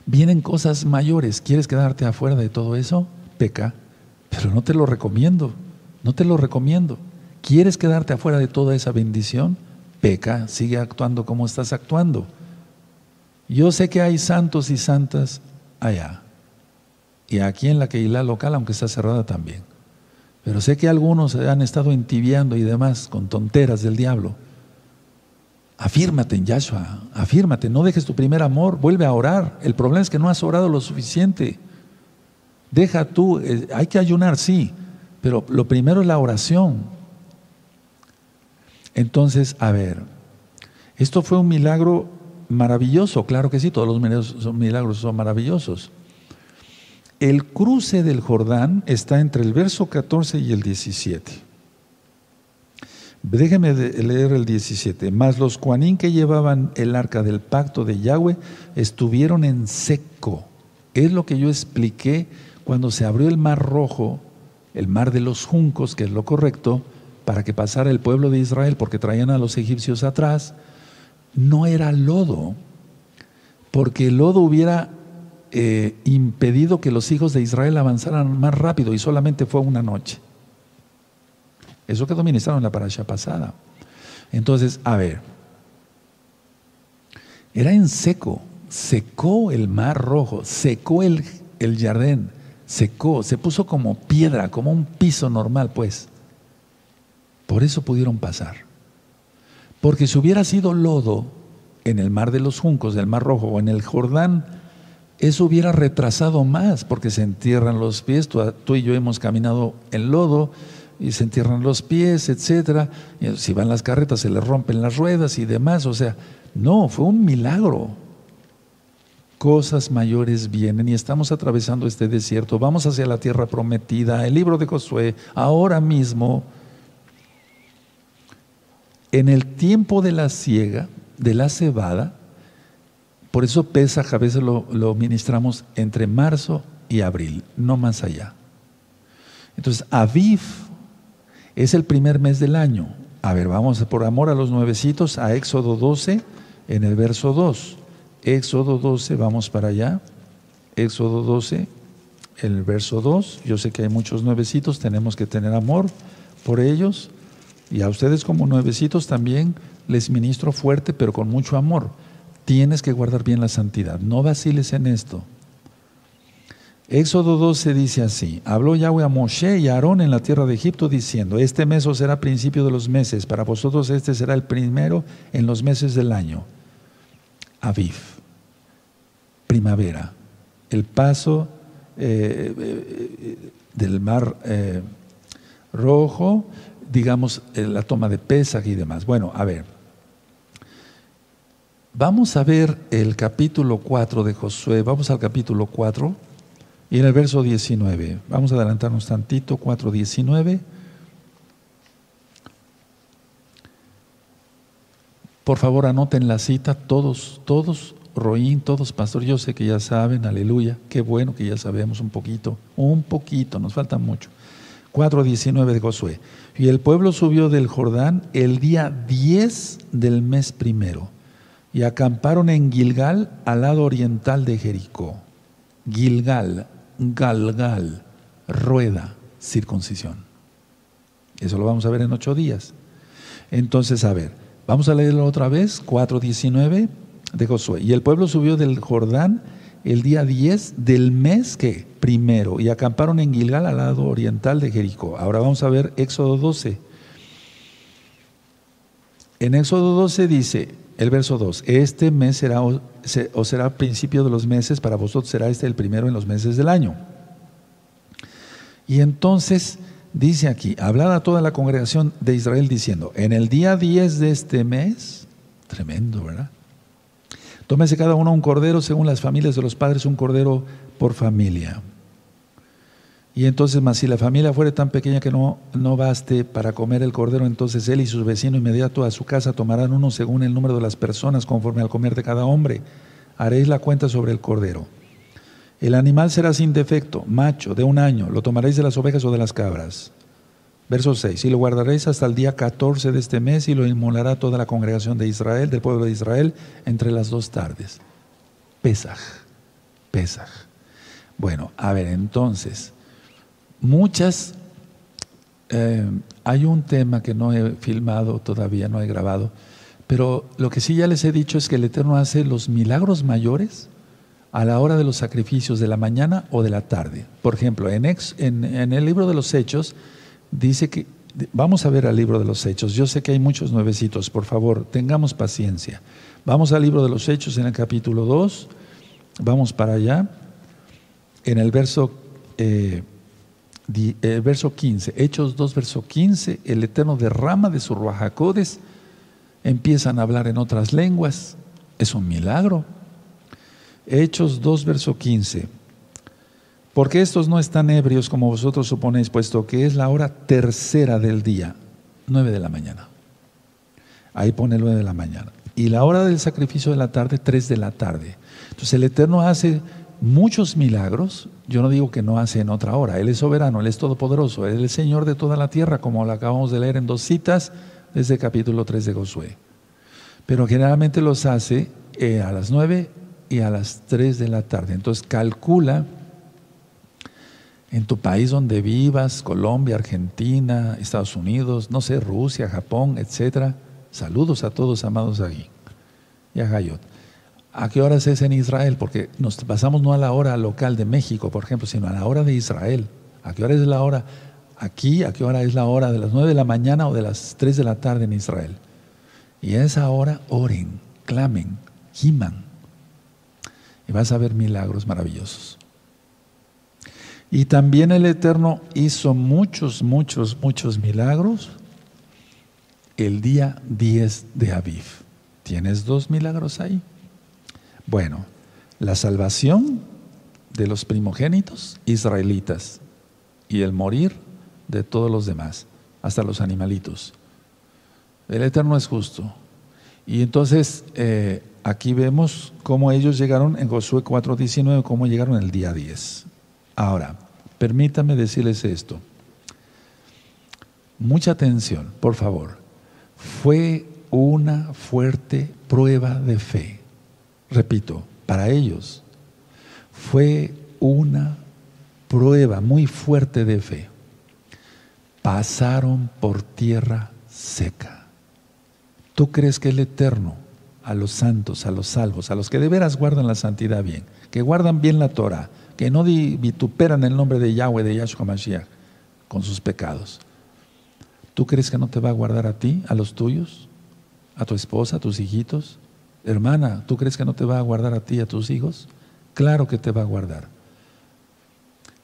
Vienen cosas mayores. ¿Quieres quedarte afuera de todo eso? Peca, pero no te lo recomiendo, no te lo recomiendo. ¿Quieres quedarte afuera de toda esa bendición? Peca, sigue actuando como estás actuando. Yo sé que hay santos y santas allá. Y aquí en la Keilah local, aunque está cerrada también. Pero sé que algunos han estado entibiando y demás con tonteras del diablo. Afírmate en Yahshua, afírmate, no dejes tu primer amor, vuelve a orar. El problema es que no has orado lo suficiente. Deja tú, eh, hay que ayunar, sí, pero lo primero es la oración. Entonces, a ver, esto fue un milagro maravilloso, claro que sí, todos los milagros son maravillosos. El cruce del Jordán está entre el verso 14 y el 17. Déjeme leer el 17. Mas los cuanín que llevaban el arca del pacto de Yahweh estuvieron en seco. Es lo que yo expliqué cuando se abrió el mar rojo, el mar de los juncos, que es lo correcto, para que pasara el pueblo de Israel, porque traían a los egipcios atrás, no era lodo, porque el lodo hubiera eh, impedido que los hijos de Israel avanzaran más rápido y solamente fue una noche. Eso quedó ministrado en la parasha pasada. Entonces, a ver, era en seco, secó el mar rojo, secó el, el jardín, secó, se puso como piedra, como un piso normal, pues. Por eso pudieron pasar. Porque si hubiera sido lodo en el mar de los juncos, del mar rojo o en el Jordán, eso hubiera retrasado más porque se entierran los pies. Tú, y yo hemos caminado en lodo, y se entierran los pies, etcétera. Si van las carretas se les rompen las ruedas y demás. O sea, no, fue un milagro. Cosas mayores vienen y estamos atravesando este desierto. Vamos hacia la tierra prometida. El libro de Josué, ahora mismo, en el tiempo de la siega, de la cebada, por eso pesa, a veces lo, ministramos entre marzo y abril, no más allá. Entonces, Aviv es el primer mes del año. A ver, vamos por amor a los nuevecitos a Éxodo 12 en el verso 2. Éxodo 12, vamos para allá. Éxodo 12, el verso 2. Yo sé que hay muchos nuevecitos, tenemos que tener amor por ellos. Y a ustedes como nuevecitos también les ministro fuerte, pero con mucho amor. Tienes que guardar bien la santidad. No vaciles en esto. Éxodo 12 dice así, habló Yahweh a Moshe y a Aarón en la tierra de Egipto diciendo, este mes será principio de los meses, para vosotros este será el primero en los meses del año. Aviv, primavera, el paso eh, eh, del mar eh, rojo, digamos, la toma de Pesach y demás. Bueno, a ver, vamos a ver el capítulo 4 de Josué, vamos al capítulo 4 y en el verso 19, vamos a adelantarnos tantito, 4.19. Por favor, anoten la cita, todos, todos, Roín, todos, pastor, yo sé que ya saben, aleluya, qué bueno que ya sabemos un poquito, un poquito, nos falta mucho. 4.19 de Josué. Y el pueblo subió del Jordán el día 10 del mes primero y acamparon en Gilgal al lado oriental de Jericó. Gilgal, Galgal, rueda, circuncisión. Eso lo vamos a ver en ocho días. Entonces, a ver, vamos a leerlo otra vez, 4.19 de Josué. Y el pueblo subió del Jordán el día 10 del mes que primero y acamparon en Gilgal al lado oriental de Jericó. Ahora vamos a ver Éxodo 12. En Éxodo 12 dice, el verso 2, este mes será o será principio de los meses, para vosotros será este el primero en los meses del año. Y entonces dice aquí, hablad a toda la congregación de Israel diciendo, en el día 10 de este mes, tremendo, ¿verdad? Tómese cada uno un cordero según las familias de los padres, un cordero por familia. Y entonces, más si la familia fuere tan pequeña que no, no baste para comer el cordero, entonces él y su vecino inmediato a su casa tomarán uno según el número de las personas conforme al comer de cada hombre. Haréis la cuenta sobre el cordero. El animal será sin defecto, macho, de un año. Lo tomaréis de las ovejas o de las cabras. Verso 6. Y lo guardaréis hasta el día 14 de este mes y lo inmolará toda la congregación de Israel, del pueblo de Israel, entre las dos tardes. Pesaj. Pesaj. Bueno, a ver, entonces. Muchas, eh, hay un tema que no he filmado todavía, no he grabado, pero lo que sí ya les he dicho es que el Eterno hace los milagros mayores a la hora de los sacrificios de la mañana o de la tarde. Por ejemplo, en, en, el libro de los Hechos dice que, vamos a ver al libro de los Hechos, yo sé que hay muchos nuevecitos, por favor, tengamos paciencia. Vamos al libro de los Hechos en el capítulo 2, vamos para allá, en el verso... Eh, eh, verso 15, Hechos 2, verso 15, el Eterno derrama de su ruajacodes, empiezan a hablar en otras lenguas, es un milagro. Hechos 2, verso 15, porque estos no están ebrios como vosotros suponéis, puesto que es la hora tercera del día, 9 de la mañana. Ahí pone 9 de la mañana. Y la hora del sacrificio de la tarde, 3 de la tarde. Entonces el Eterno hace muchos milagros, yo no digo que no hace en otra hora, Él es soberano, Él es todopoderoso, Él es el Señor de toda la tierra, como lo acabamos de leer en dos citas desde el capítulo 3 de Josué. Pero generalmente los hace eh, a las 9 y a las 3 de la tarde. Entonces calcula en tu país donde vivas, Colombia, Argentina, Estados Unidos, no sé, Rusia, Japón, etcétera. Saludos a todos amados aquí. Y a Hayot. ¿A qué horas es en Israel? Porque nos pasamos no a la hora local de México, por ejemplo, sino a la hora de Israel. ¿A qué hora es la hora aquí? ¿A qué hora es la hora de las 9 de la mañana o de las 3 de la tarde en Israel? Y a esa hora oren, clamen, giman. Y vas a ver milagros maravillosos. Y también el Eterno hizo muchos, muchos, muchos milagros el día 10 de Aviv. ¿Tienes dos milagros ahí? Bueno, la salvación de los primogénitos israelitas y el morir de todos los demás, hasta los animalitos. El Eterno es justo. Y entonces eh, aquí vemos cómo ellos llegaron en Josué 4:19, cómo llegaron el día 10. Ahora, permítame decirles esto. Mucha atención, por favor. Fue una fuerte prueba de fe. Repito, para ellos fue una prueba muy fuerte de fe. Pasaron por tierra seca. ¿Tú crees que el Eterno, a los santos, a los salvos, a los que de veras guardan la santidad bien, que guardan bien la Torah, que no vituperan el nombre de Yahweh, de Yahshua Mashiach, con sus pecados, ¿tú crees que no te va a guardar a ti, a los tuyos, a tu esposa, a tus hijitos? Hermana, ¿tú crees que no te va a guardar a ti, a tus hijos? Claro que te va a guardar.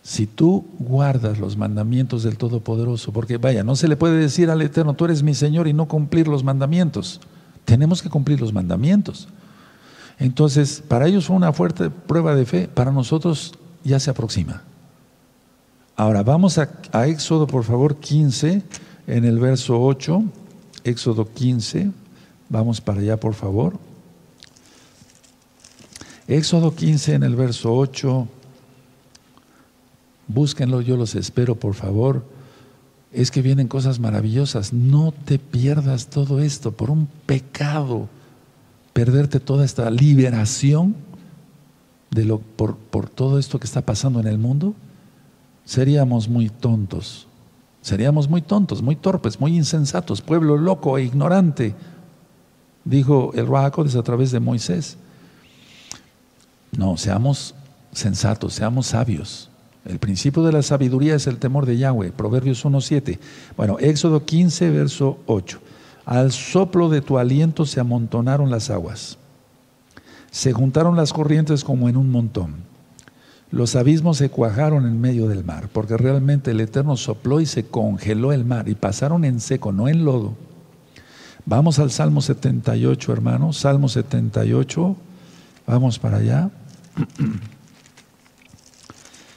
Si tú guardas los mandamientos del Todopoderoso, porque vaya, no se le puede decir al Eterno, tú eres mi Señor y no cumplir los mandamientos. Tenemos que cumplir los mandamientos. Entonces, para ellos fue una fuerte prueba de fe, para nosotros ya se aproxima. Ahora, vamos a, Éxodo, por favor, 15, en el verso 8, Éxodo 15, vamos para allá, por favor. Éxodo 15, en el verso 8. Búsquenlo, yo los espero, por favor. Es que vienen cosas maravillosas. No te pierdas todo esto por un pecado. Perderte toda esta liberación de lo, por, por todo esto que está pasando en el mundo. Seríamos muy tontos. Seríamos muy tontos, muy torpes, muy insensatos, pueblo loco e ignorante, dijo el Rahakodes a través de Moisés. No, seamos sensatos, seamos sabios. El principio de la sabiduría es el temor de Yahweh, Proverbios 1.7. Bueno, Éxodo 15, verso 8. Al soplo de tu aliento se amontonaron las aguas, se juntaron las corrientes como en un montón. Los abismos se cuajaron en medio del mar, porque realmente el Eterno sopló y se congeló el mar y pasaron en seco, no en lodo. Vamos al Salmo 78, hermanos. Salmo 78, vamos para allá.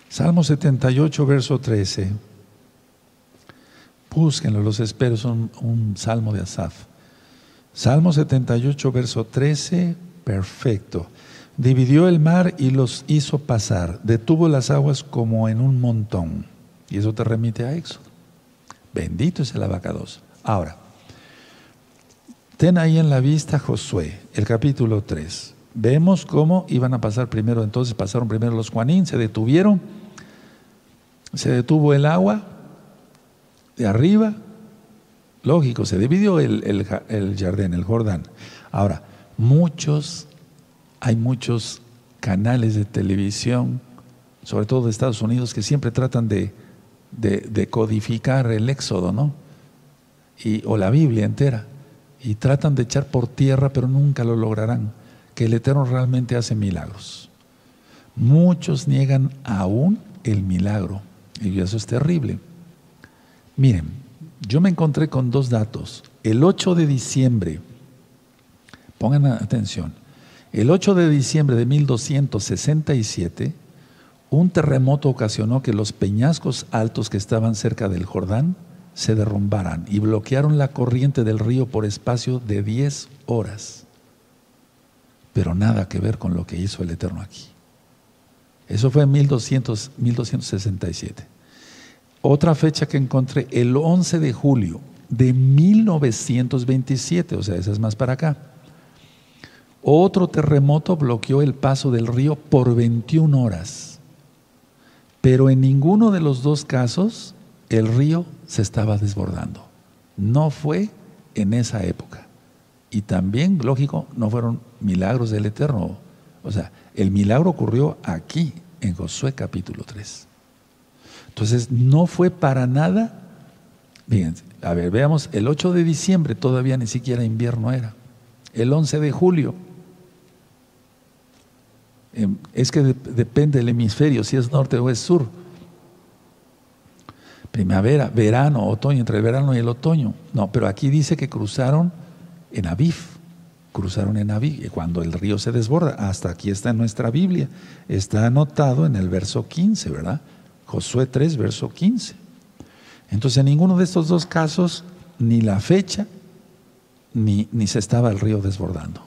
Salmo 78, verso 13. Búsquenlo, los espero, es un, salmo de Asaf. Salmo 78, verso 13, perfecto. Dividió el mar y los hizo pasar, detuvo las aguas como en un montón. Y eso te remite a Éxodo. Bendito es el abacados. Ahora, ten ahí en la vista Josué, el capítulo 3. Vemos cómo iban a pasar primero, entonces pasaron primero los Juanín, se detuvieron se detuvo el agua de arriba, lógico, se dividió el, el, jardín, el Jordán. Ahora, muchos, hay muchos canales de televisión, sobre todo de Estados Unidos, que siempre tratan de, de, codificar el Éxodo, ¿no? Y, o la Biblia entera. Y tratan de echar por tierra, pero nunca lo lograrán, que el Eterno realmente hace milagros. Muchos niegan aún el milagro. Y eso es terrible. Miren, yo me encontré con dos datos. El 8 de diciembre, pongan atención, el 8 de diciembre de 1267, un terremoto ocasionó que los peñascos altos que estaban cerca del Jordán se derrumbaran y bloquearon la corriente del río por espacio de 10 horas. Pero nada que ver con lo que hizo el Eterno aquí. Eso fue en 1200, 1267. Otra fecha que encontré, el 11 de julio de 1927, o sea, esa es más para acá. Otro terremoto bloqueó el paso del río por 21 horas. Pero en ninguno de los dos casos el río se estaba desbordando. No fue en esa época. Y también, lógico, no fueron milagros del Eterno. O sea, el milagro ocurrió aquí, en Josué capítulo 3. Entonces, no fue para nada, fíjense, a ver, veamos, el 8 de diciembre todavía ni siquiera invierno era, el 11 de julio, em, es que depende del hemisferio, si es norte o es sur, primavera, verano, otoño, entre el verano y el otoño. No, pero aquí dice que cruzaron en Aviv, cruzaron en Aviv, cuando el río se desborda. Hasta aquí está en nuestra Biblia, está anotado en el verso 15, ¿verdad? Josué 3, verso 15. Entonces, en ninguno de estos dos casos, ni la fecha, ni, ni se estaba el río desbordando.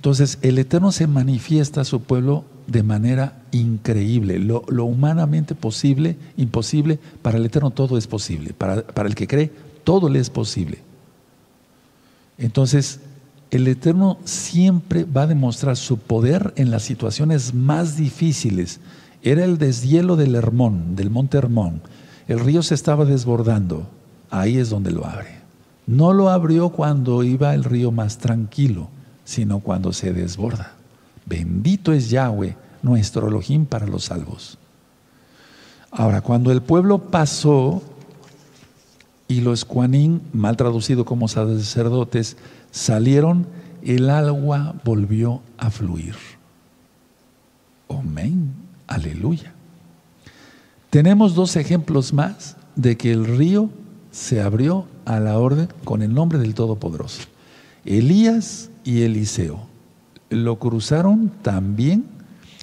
Entonces, el Eterno se manifiesta a su pueblo de manera increíble. Lo, humanamente posible, imposible, para el Eterno todo es posible. Para, para el que cree, todo le es posible. Entonces, el Eterno siempre va a demostrar su poder en las situaciones más difíciles. Era el deshielo del Hermón, del monte Hermón. El río se estaba desbordando. Ahí es donde lo abre. No lo abrió cuando iba el río más tranquilo sino cuando se desborda. Bendito es Yahweh, nuestro Elohim para los salvos. Ahora, cuando el pueblo pasó y los cuanín, mal traducido como sacerdotes, salieron, el agua volvió a fluir. Amén, aleluya. Tenemos dos ejemplos más de que el río se abrió a la orden con el nombre del Todopoderoso. Elías y Eliseo. Lo cruzaron también,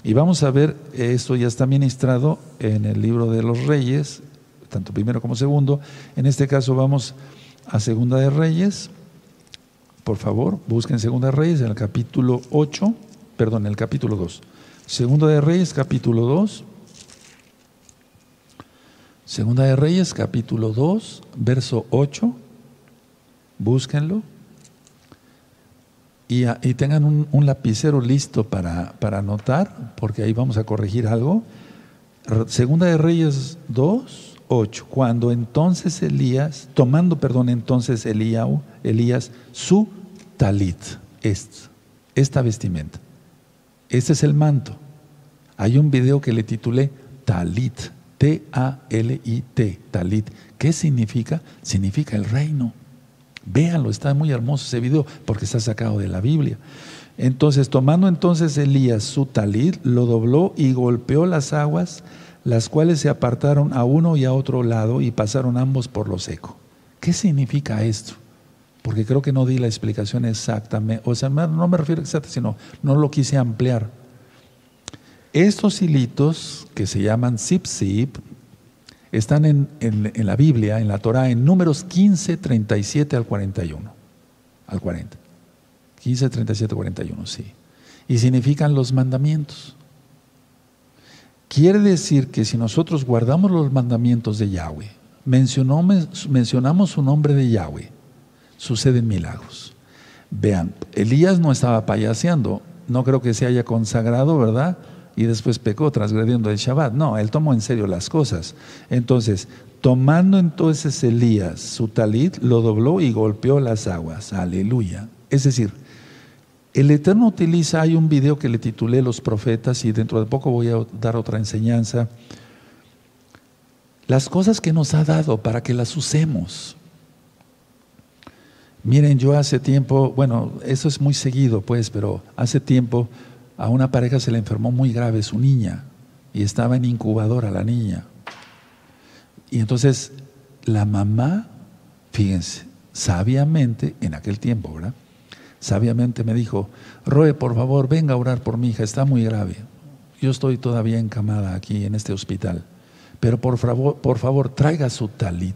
y vamos a ver, esto ya está ministrado en el libro de los reyes, tanto primero como segundo. En este caso vamos a Segunda de Reyes. Por favor, busquen Segunda de Reyes en el capítulo 8, perdón, en el capítulo 2. Segunda de Reyes, capítulo 2. Segunda de Reyes, capítulo 2, verso 8. Búsquenlo y, tengan un, lapicero listo para, para, anotar, porque ahí vamos a corregir algo. Segunda de Reyes 2, 8. Cuando entonces Elías, tomando, perdón, entonces Elías su talit, esta vestimenta. Este es el manto. Hay un video que le titulé Talit, T-A-L-I-T, Talit. ¿Qué significa? Significa el reino. Véanlo, está muy hermoso ese video porque está sacado de la Biblia. Entonces, tomando entonces Elías su talit, lo dobló y golpeó las aguas, las cuales se apartaron a uno y a otro lado y pasaron ambos por lo seco. ¿Qué significa esto? Porque creo que no di la explicación exactamente, o sea, no me refiero exacta, sino no lo quise ampliar. Estos hilitos que se llaman zip zip, están en, la Biblia, en la Torah, en números 15, 37 al 41. Al 40. 15, 37, 41, sí. Y significan los mandamientos. Quiere decir que si nosotros guardamos los mandamientos de Yahweh, mencionamos su nombre de Yahweh, suceden milagros. Vean, Elías no estaba payaseando, no creo que se haya consagrado, ¿verdad? Y después pecó transgrediendo el Shabbat. No, él tomó en serio las cosas. Entonces, tomando entonces Elías su talit, lo dobló y golpeó las aguas. Aleluya. Es decir, el Eterno utiliza, hay un video que le titulé Los profetas y dentro de poco voy a dar otra enseñanza. Las cosas que nos ha dado para que las usemos. Miren, yo hace tiempo, bueno, eso es muy seguido pues, pero hace tiempo a una pareja se le enfermó muy grave su niña y estaba en incubadora la niña. Y entonces la mamá, fíjense, sabiamente, en aquel tiempo, ¿verdad? Sabiamente me dijo, Roe, por favor, venga a orar por mi hija, está muy grave. Yo estoy todavía encamada aquí en este hospital, pero por favor, por favor, traiga su talit.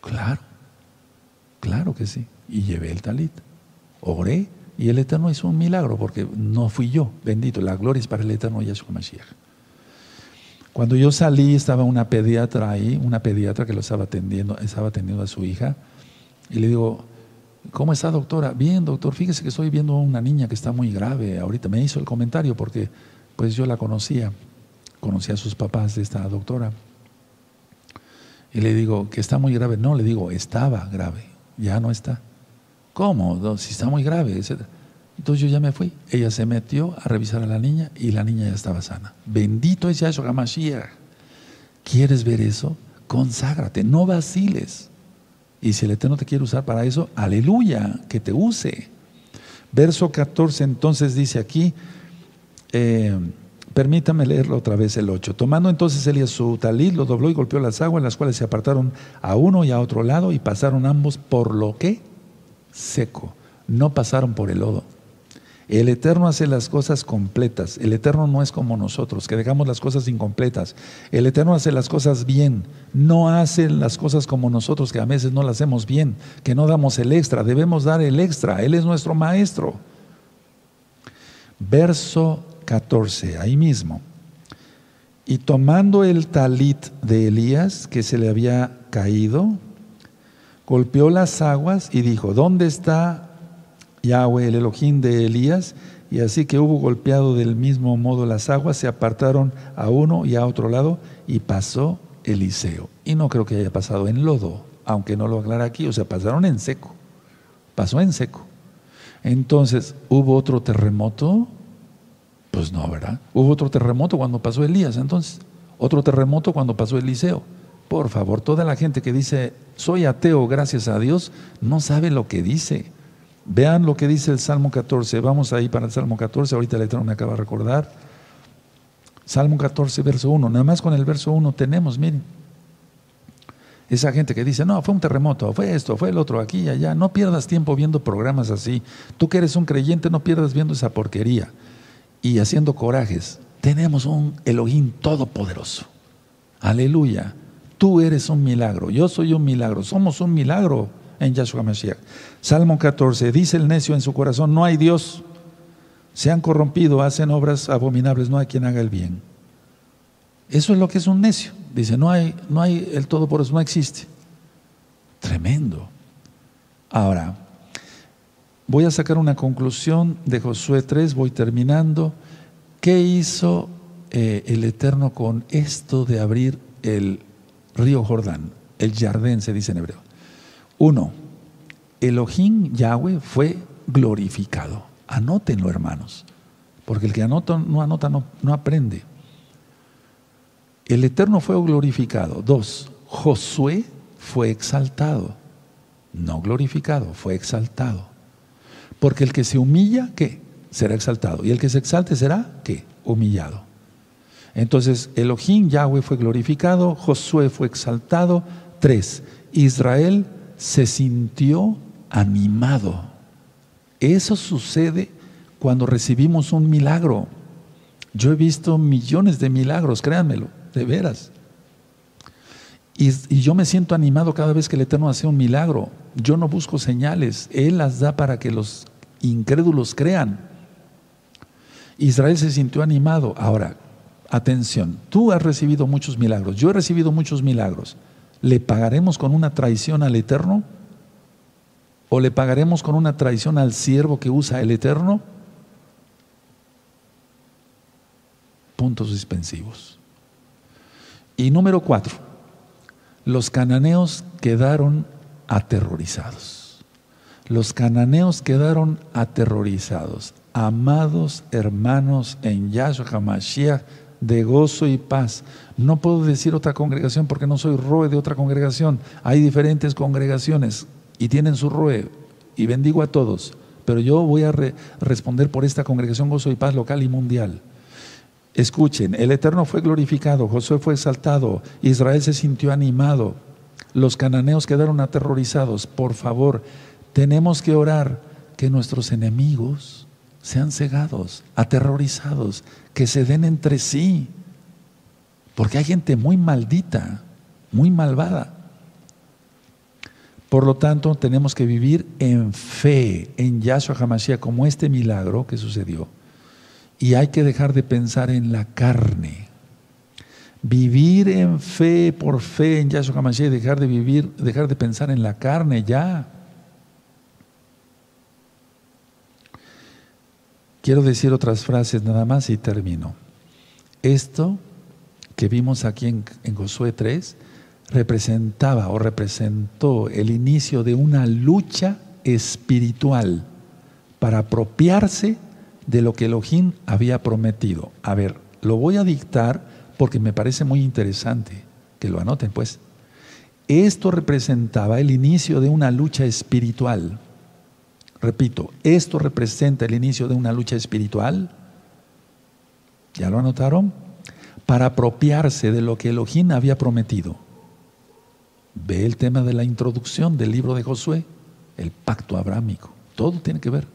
Claro, claro que sí. Y llevé el talit. Oré y el Eterno hizo un milagro porque no fui yo, bendito, la gloria es para el Eterno Yahshua Mashiach. Cuando yo salí estaba una pediatra ahí, una pediatra que lo estaba atendiendo, estaba atendiendo a su hija, y le digo, ¿cómo está doctora? Bien, doctor, fíjese que estoy viendo a una niña que está muy grave. Ahorita me hizo el comentario porque pues yo la conocía, conocía a sus papás de esta doctora. Y le digo, que está muy grave. No, le digo, estaba grave, ya no está. ¿Cómo? Si está muy grave. Entonces yo ya me fui. Ella se metió a revisar a la niña y la niña ya estaba sana. Bendito es Yahshua HaMashiach. ¿Quieres ver eso? Conságrate, no vaciles. Y si el Eterno te quiere usar para eso, aleluya, que te use. Verso 14 entonces dice aquí, eh, Permítame leerlo otra vez el 8. Tomando entonces Elías su talit, lo dobló y golpeó las aguas, las cuales se apartaron a uno y a otro lado y pasaron ambos por lo que seco. No pasaron por el lodo. El Eterno hace las cosas completas. El Eterno no es como nosotros, que dejamos las cosas incompletas. El Eterno hace las cosas bien. No hace las cosas como nosotros, que a veces no las hacemos bien, que no damos el extra. Debemos dar el extra. Él es nuestro maestro. Verso 14, ahí mismo. Y tomando el talit de Elías, que se le había caído, golpeó las aguas y dijo, ¿dónde está Yahweh, el Elohim de Elías, y así que hubo golpeado del mismo modo las aguas, se apartaron a uno y a otro lado, y pasó Eliseo. Y no creo que haya pasado en lodo, aunque no lo aclara aquí, o sea, pasaron en seco. Pasó en seco. Entonces, ¿hubo otro terremoto? Pues no, ¿verdad? Hubo otro terremoto cuando pasó Elías, entonces. Otro terremoto cuando pasó Eliseo. Por favor, toda la gente que dice, soy ateo, gracias a Dios, no sabe lo que dice. Vean lo que dice el Salmo 14. Vamos ahí para el Salmo 14. Ahorita el Eterno me acaba de recordar. Salmo 14, verso 1. Nada más con el verso 1 tenemos, miren. Esa gente que dice, no, fue un terremoto, fue esto, fue el otro, aquí y allá. No pierdas tiempo viendo programas así. Tú que eres un creyente, no pierdas viendo esa porquería y haciendo corajes. Tenemos un Elohim todopoderoso. Aleluya. Tú eres un milagro, yo soy un milagro, somos un milagro en Yahshua Mashiach. Salmo 14, dice el necio en su corazón, no hay Dios, se han corrompido, hacen obras abominables, no hay quien haga el bien. Eso es lo que es un necio. Dice, no hay, no hay el todo por eso, no existe. Tremendo. Ahora, voy a sacar una conclusión de Josué 3, voy terminando. ¿Qué hizo eh, el Eterno con esto de abrir el río Jordán? El Jardín se dice en hebreo. Uno, Elohim Yahweh fue glorificado. Anótenlo, hermanos, porque el que anota, no anota no, no aprende. El Eterno fue glorificado. Dos, Josué fue exaltado. No glorificado, fue exaltado. Porque el que se humilla, ¿qué? Será exaltado. Y el que se exalte será, ¿qué? Humillado. Entonces, Elohim Yahweh fue glorificado, Josué fue exaltado. Tres, Israel se sintió animado. Eso sucede cuando recibimos un milagro. Yo he visto millones de milagros, créanmelo, de veras. Y, yo me siento animado cada vez que el Eterno hace un milagro. Yo no busco señales, Él las da para que los incrédulos crean. Israel se sintió animado. Ahora, atención, tú has recibido muchos milagros, yo he recibido muchos milagros. ¿Le pagaremos con una traición al Eterno? ¿O le pagaremos con una traición al siervo que usa el Eterno? Puntos suspensivos. Y número cuatro, los cananeos quedaron aterrorizados. Los cananeos quedaron aterrorizados. Amados hermanos en Yahshua HaMashiach, de gozo y paz. No puedo decir otra congregación porque no soy roe de otra congregación. Hay diferentes congregaciones y tienen su roe y bendigo a todos. Pero yo voy a responder por esta congregación Gozo y Paz local y mundial. Escuchen, el Eterno fue glorificado, Josué fue exaltado, Israel se sintió animado, los cananeos quedaron aterrorizados. Por favor, tenemos que orar que nuestros enemigos sean cegados, aterrorizados, que se den entre sí. Porque hay gente muy maldita, muy malvada. Por lo tanto, tenemos que vivir en fe en Yahshua HaMashiach, como este milagro que sucedió. Y hay que dejar de pensar en la carne. Vivir en fe, por fe en Yahshua HaMashiach, dejar de vivir, dejar de pensar en la carne ya. Quiero decir otras frases nada más y termino. Esto que vimos aquí en, Josué 3 representaba o representó el inicio de una lucha espiritual para apropiarse de lo que Elohim había prometido. A ver, lo voy a dictar porque me parece muy interesante que lo anoten pues. Esto representaba el inicio de una lucha espiritual Repito, esto representa el inicio de una lucha espiritual. ¿Ya lo anotaron? Para apropiarse de lo que Elohim había prometido. Ve el tema de la introducción del libro de Josué, el pacto abrámico. Todo tiene que ver.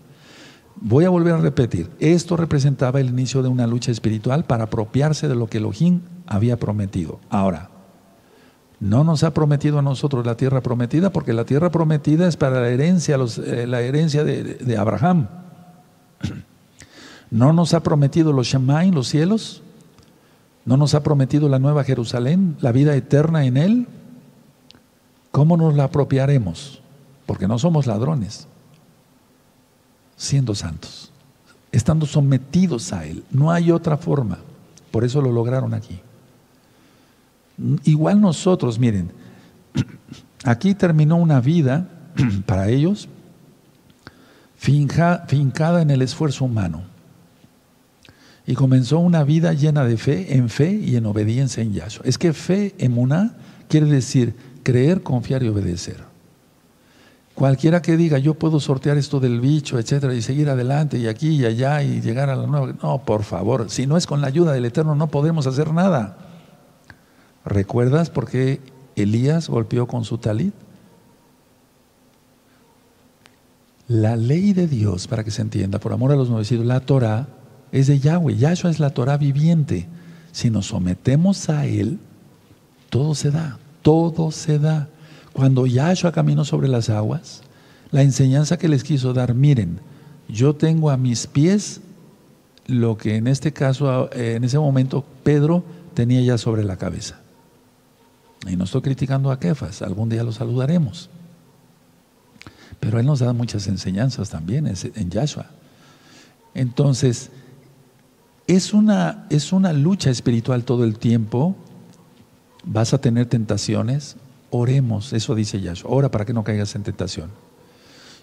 Voy a volver a repetir. Esto representaba el inicio de una lucha espiritual para apropiarse de lo que Elohim había prometido. Ahora, no nos ha prometido a nosotros la tierra prometida, porque la tierra prometida es para la herencia, eh, la herencia de, Abraham. No nos ha prometido los Shemaim, los cielos. No nos ha prometido la nueva Jerusalén, la vida eterna en él. ¿Cómo nos la apropiaremos? Porque no somos ladrones, siendo santos, estando sometidos a él. No hay otra forma. Por eso lo lograron aquí. Igual nosotros, miren, aquí terminó una vida para ellos fincada en el esfuerzo humano. Y comenzó una vida llena de fe, en fe y en obediencia en Yahshua. Es que fe, emuná, quiere decir creer, confiar y obedecer. Cualquiera que diga, yo puedo sortear esto del bicho, etcétera, y seguir adelante, y aquí y allá, y llegar a la nueva. No, por favor, si no es con la ayuda del Eterno, no podemos hacer nada. ¿Recuerdas por qué Elías golpeó con su talit? La ley de Dios, para que se entienda, por amor a los nuevecidos, la Torah es de Yahweh. Yahshua es la Torah viviente. Si nos sometemos a Él, todo se da, todo se da. Cuando Yahshua caminó sobre las aguas, la enseñanza que les quiso dar, miren, yo tengo a mis pies lo que en este caso, en ese momento, Pedro tenía ya sobre la cabeza. Y no estoy criticando a Kefas, algún día lo saludaremos. Pero Él nos da muchas enseñanzas también en Yahshua. Entonces, es una, es una lucha espiritual todo el tiempo. Vas a tener tentaciones. Oremos, eso dice Yahshua. Ora para que no caigas en tentación.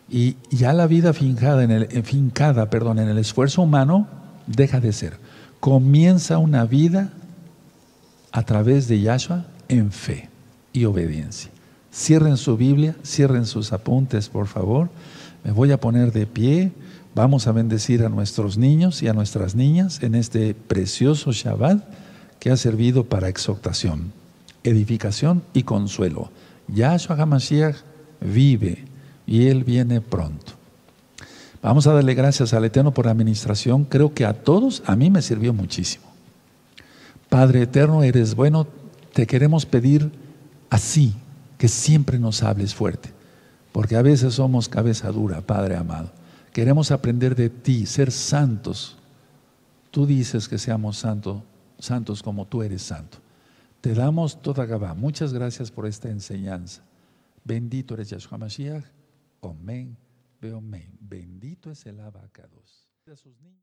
Y ya la vida fincada en fincada, perdón, en el esfuerzo humano deja de ser. Comienza una vida a través de Yahshua en fe y obediencia. Cierren su Biblia, cierren sus apuntes, por favor. Me voy a poner de pie. Vamos a bendecir a nuestros niños y a nuestras niñas en este precioso Shabbat que ha servido para exhortación, edificación y consuelo. Yahshua HaMashiach vive y Él viene pronto. Vamos a darle gracias al Eterno por la administración. Creo que a todos, a mí me sirvió muchísimo. Padre Eterno, eres bueno, te queremos pedir así, que siempre nos hables fuerte, porque a veces somos cabeza dura, Padre amado. Queremos aprender de ti, ser santos. Tú dices que seamos santos, santos como tú eres santo. Te damos toda Gabá. Muchas gracias por esta enseñanza. Bendito eres Yahshua Mashiach. Amén. Amén. Bendito es el abacados.